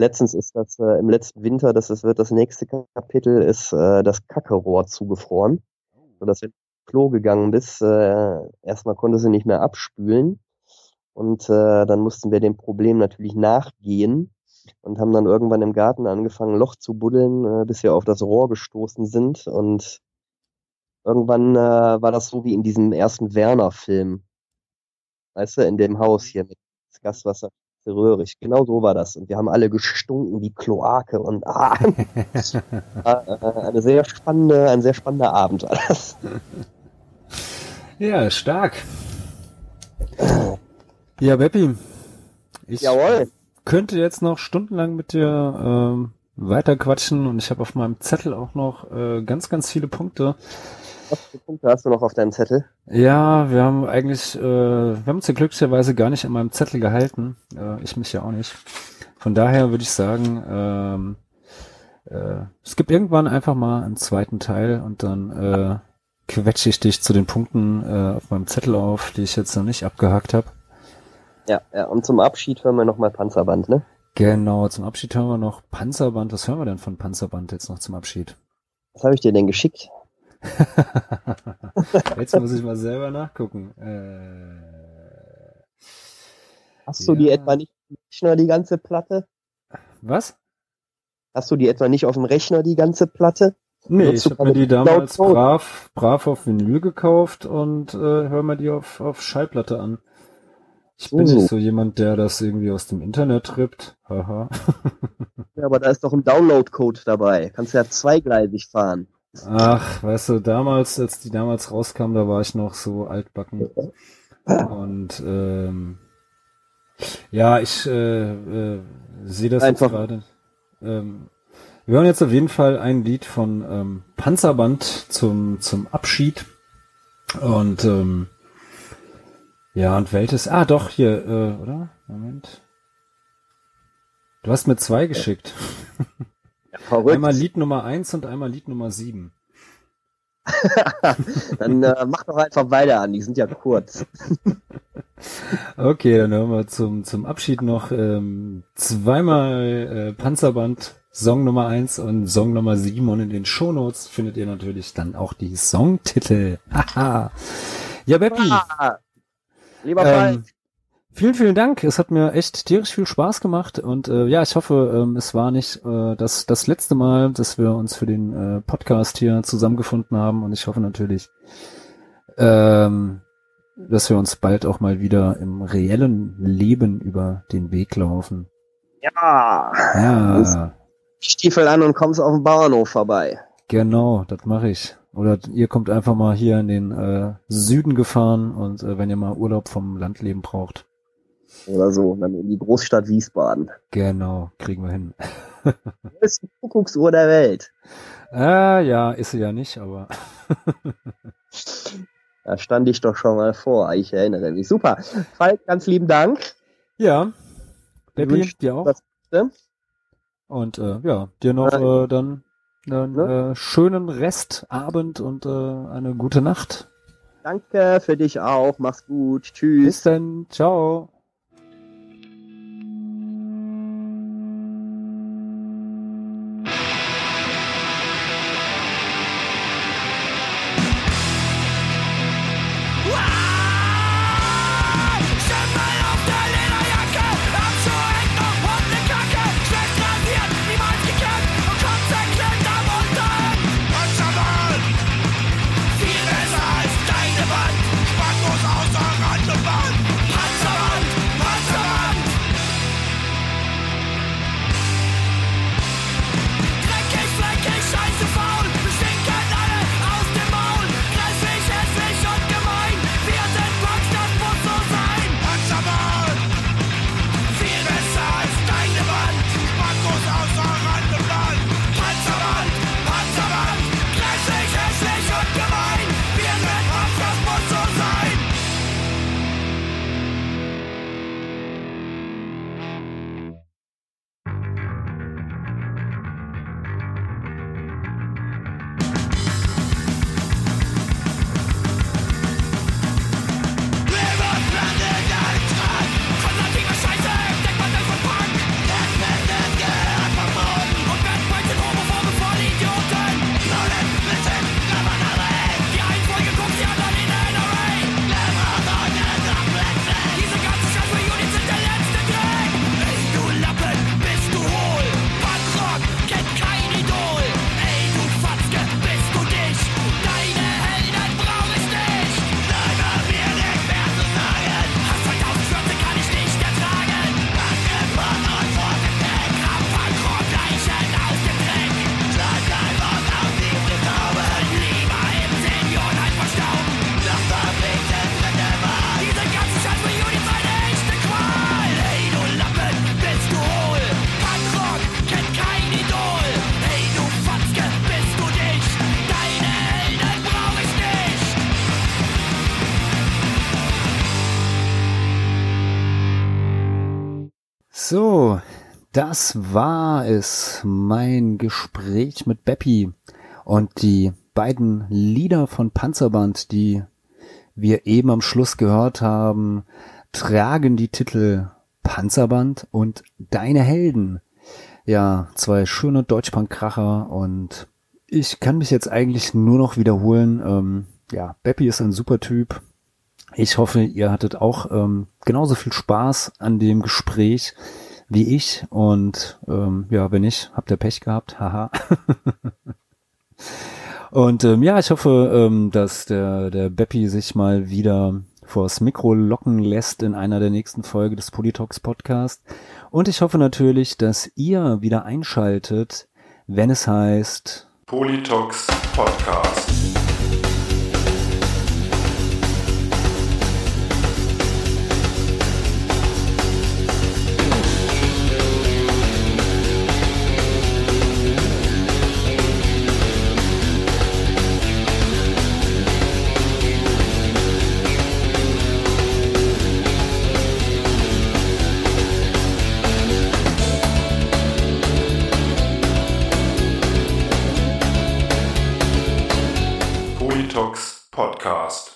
Letztens ist das äh, im letzten Winter, das ist, wird das nächste Kapitel, ist äh, das Kackerohr zugefroren. So dass wenn du ins Klo gegangen bist, äh, erstmal konnte sie nicht mehr abspülen. Und äh, dann mussten wir dem Problem natürlich nachgehen und haben dann irgendwann im Garten angefangen, Loch zu buddeln, äh, bis wir auf das Rohr gestoßen sind. Und irgendwann äh, war das so wie in diesem ersten Werner-Film. Weißt du, in dem Haus hier mit Gaswasser röhrig. Genau so war das. Und wir haben alle gestunken wie Kloake und ah, war, äh, eine sehr spannende, ein sehr spannender Abend war das. Ja, stark. Ja, Beppi, ich Jawohl. könnte jetzt noch stundenlang mit dir ähm, weiterquatschen und ich habe auf meinem Zettel auch noch äh, ganz, ganz viele Punkte. Was für Punkte hast du noch auf deinem Zettel? Ja, wir haben eigentlich, äh, wir haben uns ja glücklicherweise gar nicht an meinem Zettel gehalten. Äh, ich mich ja auch nicht. Von daher würde ich sagen, ähm, Äh, es gibt irgendwann einfach mal einen zweiten Teil und dann äh, quetsche ich dich zu den Punkten äh, auf meinem Zettel auf, die ich jetzt noch nicht abgehakt habe. Ja, ja, und zum Abschied hören wir nochmal Panzerband, ne? Genau, zum Abschied hören wir noch Panzerband. Was hören wir denn von Panzerband jetzt noch zum Abschied? Was habe ich dir denn geschickt? Jetzt muss ich mal selber nachgucken. Äh, Hast du die Ja. etwa nicht auf dem Rechner, die ganze Platte? was? Hast du die etwa nicht auf dem Rechner, die ganze Platte? Nee, ich habe mir die damals brav, brav auf Vinyl gekauft und äh, höre mir die auf, auf Schallplatte an. Ich bin So. nicht so jemand, der das irgendwie aus dem Internet trippt. Haha. Ja, aber da ist doch ein Download-Code dabei. Kannst ja zweigleisig fahren. Ach, weißt du, damals, als die damals rauskam, da war ich noch so altbacken. Und ähm, ja, ich äh, äh, sehe das Einfach- jetzt gerade. Ähm, wir hören jetzt auf jeden Fall ein Lied von ähm, Panzerband zum, zum Abschied. Und ähm, ja, und welches? Ah, doch, hier, äh, oder? Moment. Du hast mir zwei geschickt. Verrückt. Einmal Lied Nummer eins und einmal Lied Nummer sieben. Dann äh, mach doch einfach weiter an, die sind ja kurz. Okay, dann hören wir zum, zum Abschied noch ähm, zweimal äh, Panzerband, Song Nummer eins und Song Nummer sieben und in den Shownotes findet ihr natürlich dann auch die Songtitel. Haha. ja, Beppi, Ah, lieber Falk, ähm, vielen, vielen Dank. Es hat mir echt tierisch viel Spaß gemacht und äh, ja, ich hoffe, ähm, es war nicht äh, das, das letzte Mal, dass wir uns für den äh, Podcast hier zusammengefunden haben und ich hoffe natürlich, ähm, dass wir uns bald auch mal wieder im reellen Leben über den Weg laufen. ja, Ja, Stiefel an und kommst auf den Bauernhof vorbei. genau, das mache ich. Oder ihr kommt einfach mal hier in den äh, Süden gefahren und äh, wenn ihr mal Urlaub vom Landleben braucht, Oder so, dann in die Großstadt Wiesbaden. genau, kriegen wir hin. Ist die Kuckucksuhr der Welt. Äh, ja, ist sie ja nicht, aber Da stand ich doch schon mal vor. Ich erinnere mich. Super. Falk, ganz lieben Dank. ja, Beppi, wünsch dir auch. Gute. Und äh, ja, dir noch äh, dann einen Ne? äh, schönen Restabend und äh, eine gute Nacht. Danke für dich auch. Mach's gut. Bis Tschüss. dann, ciao. Das war es, mein Gespräch mit Beppi und die beiden Lieder von Panzerband, die wir eben am Schluss gehört haben, tragen die Titel Panzerband und Deine Helden. Ja, zwei schöne Deutschpunk-Kracher und ich kann mich jetzt eigentlich nur noch wiederholen. Ähm, ja, Beppi ist ein super Typ. Ich hoffe, ihr hattet auch ähm, genauso viel Spaß an dem Gespräch wie ich. Und ähm, ja, wenn nicht, habt ihr Pech gehabt. Haha. und ähm, ja, ich hoffe, ähm, dass der, der Beppi sich mal wieder vors Mikro locken lässt in einer der nächsten Folge des Politox Podcast. Und ich hoffe natürlich, dass ihr wieder einschaltet, wenn es heißt Politox Podcast. Podcast.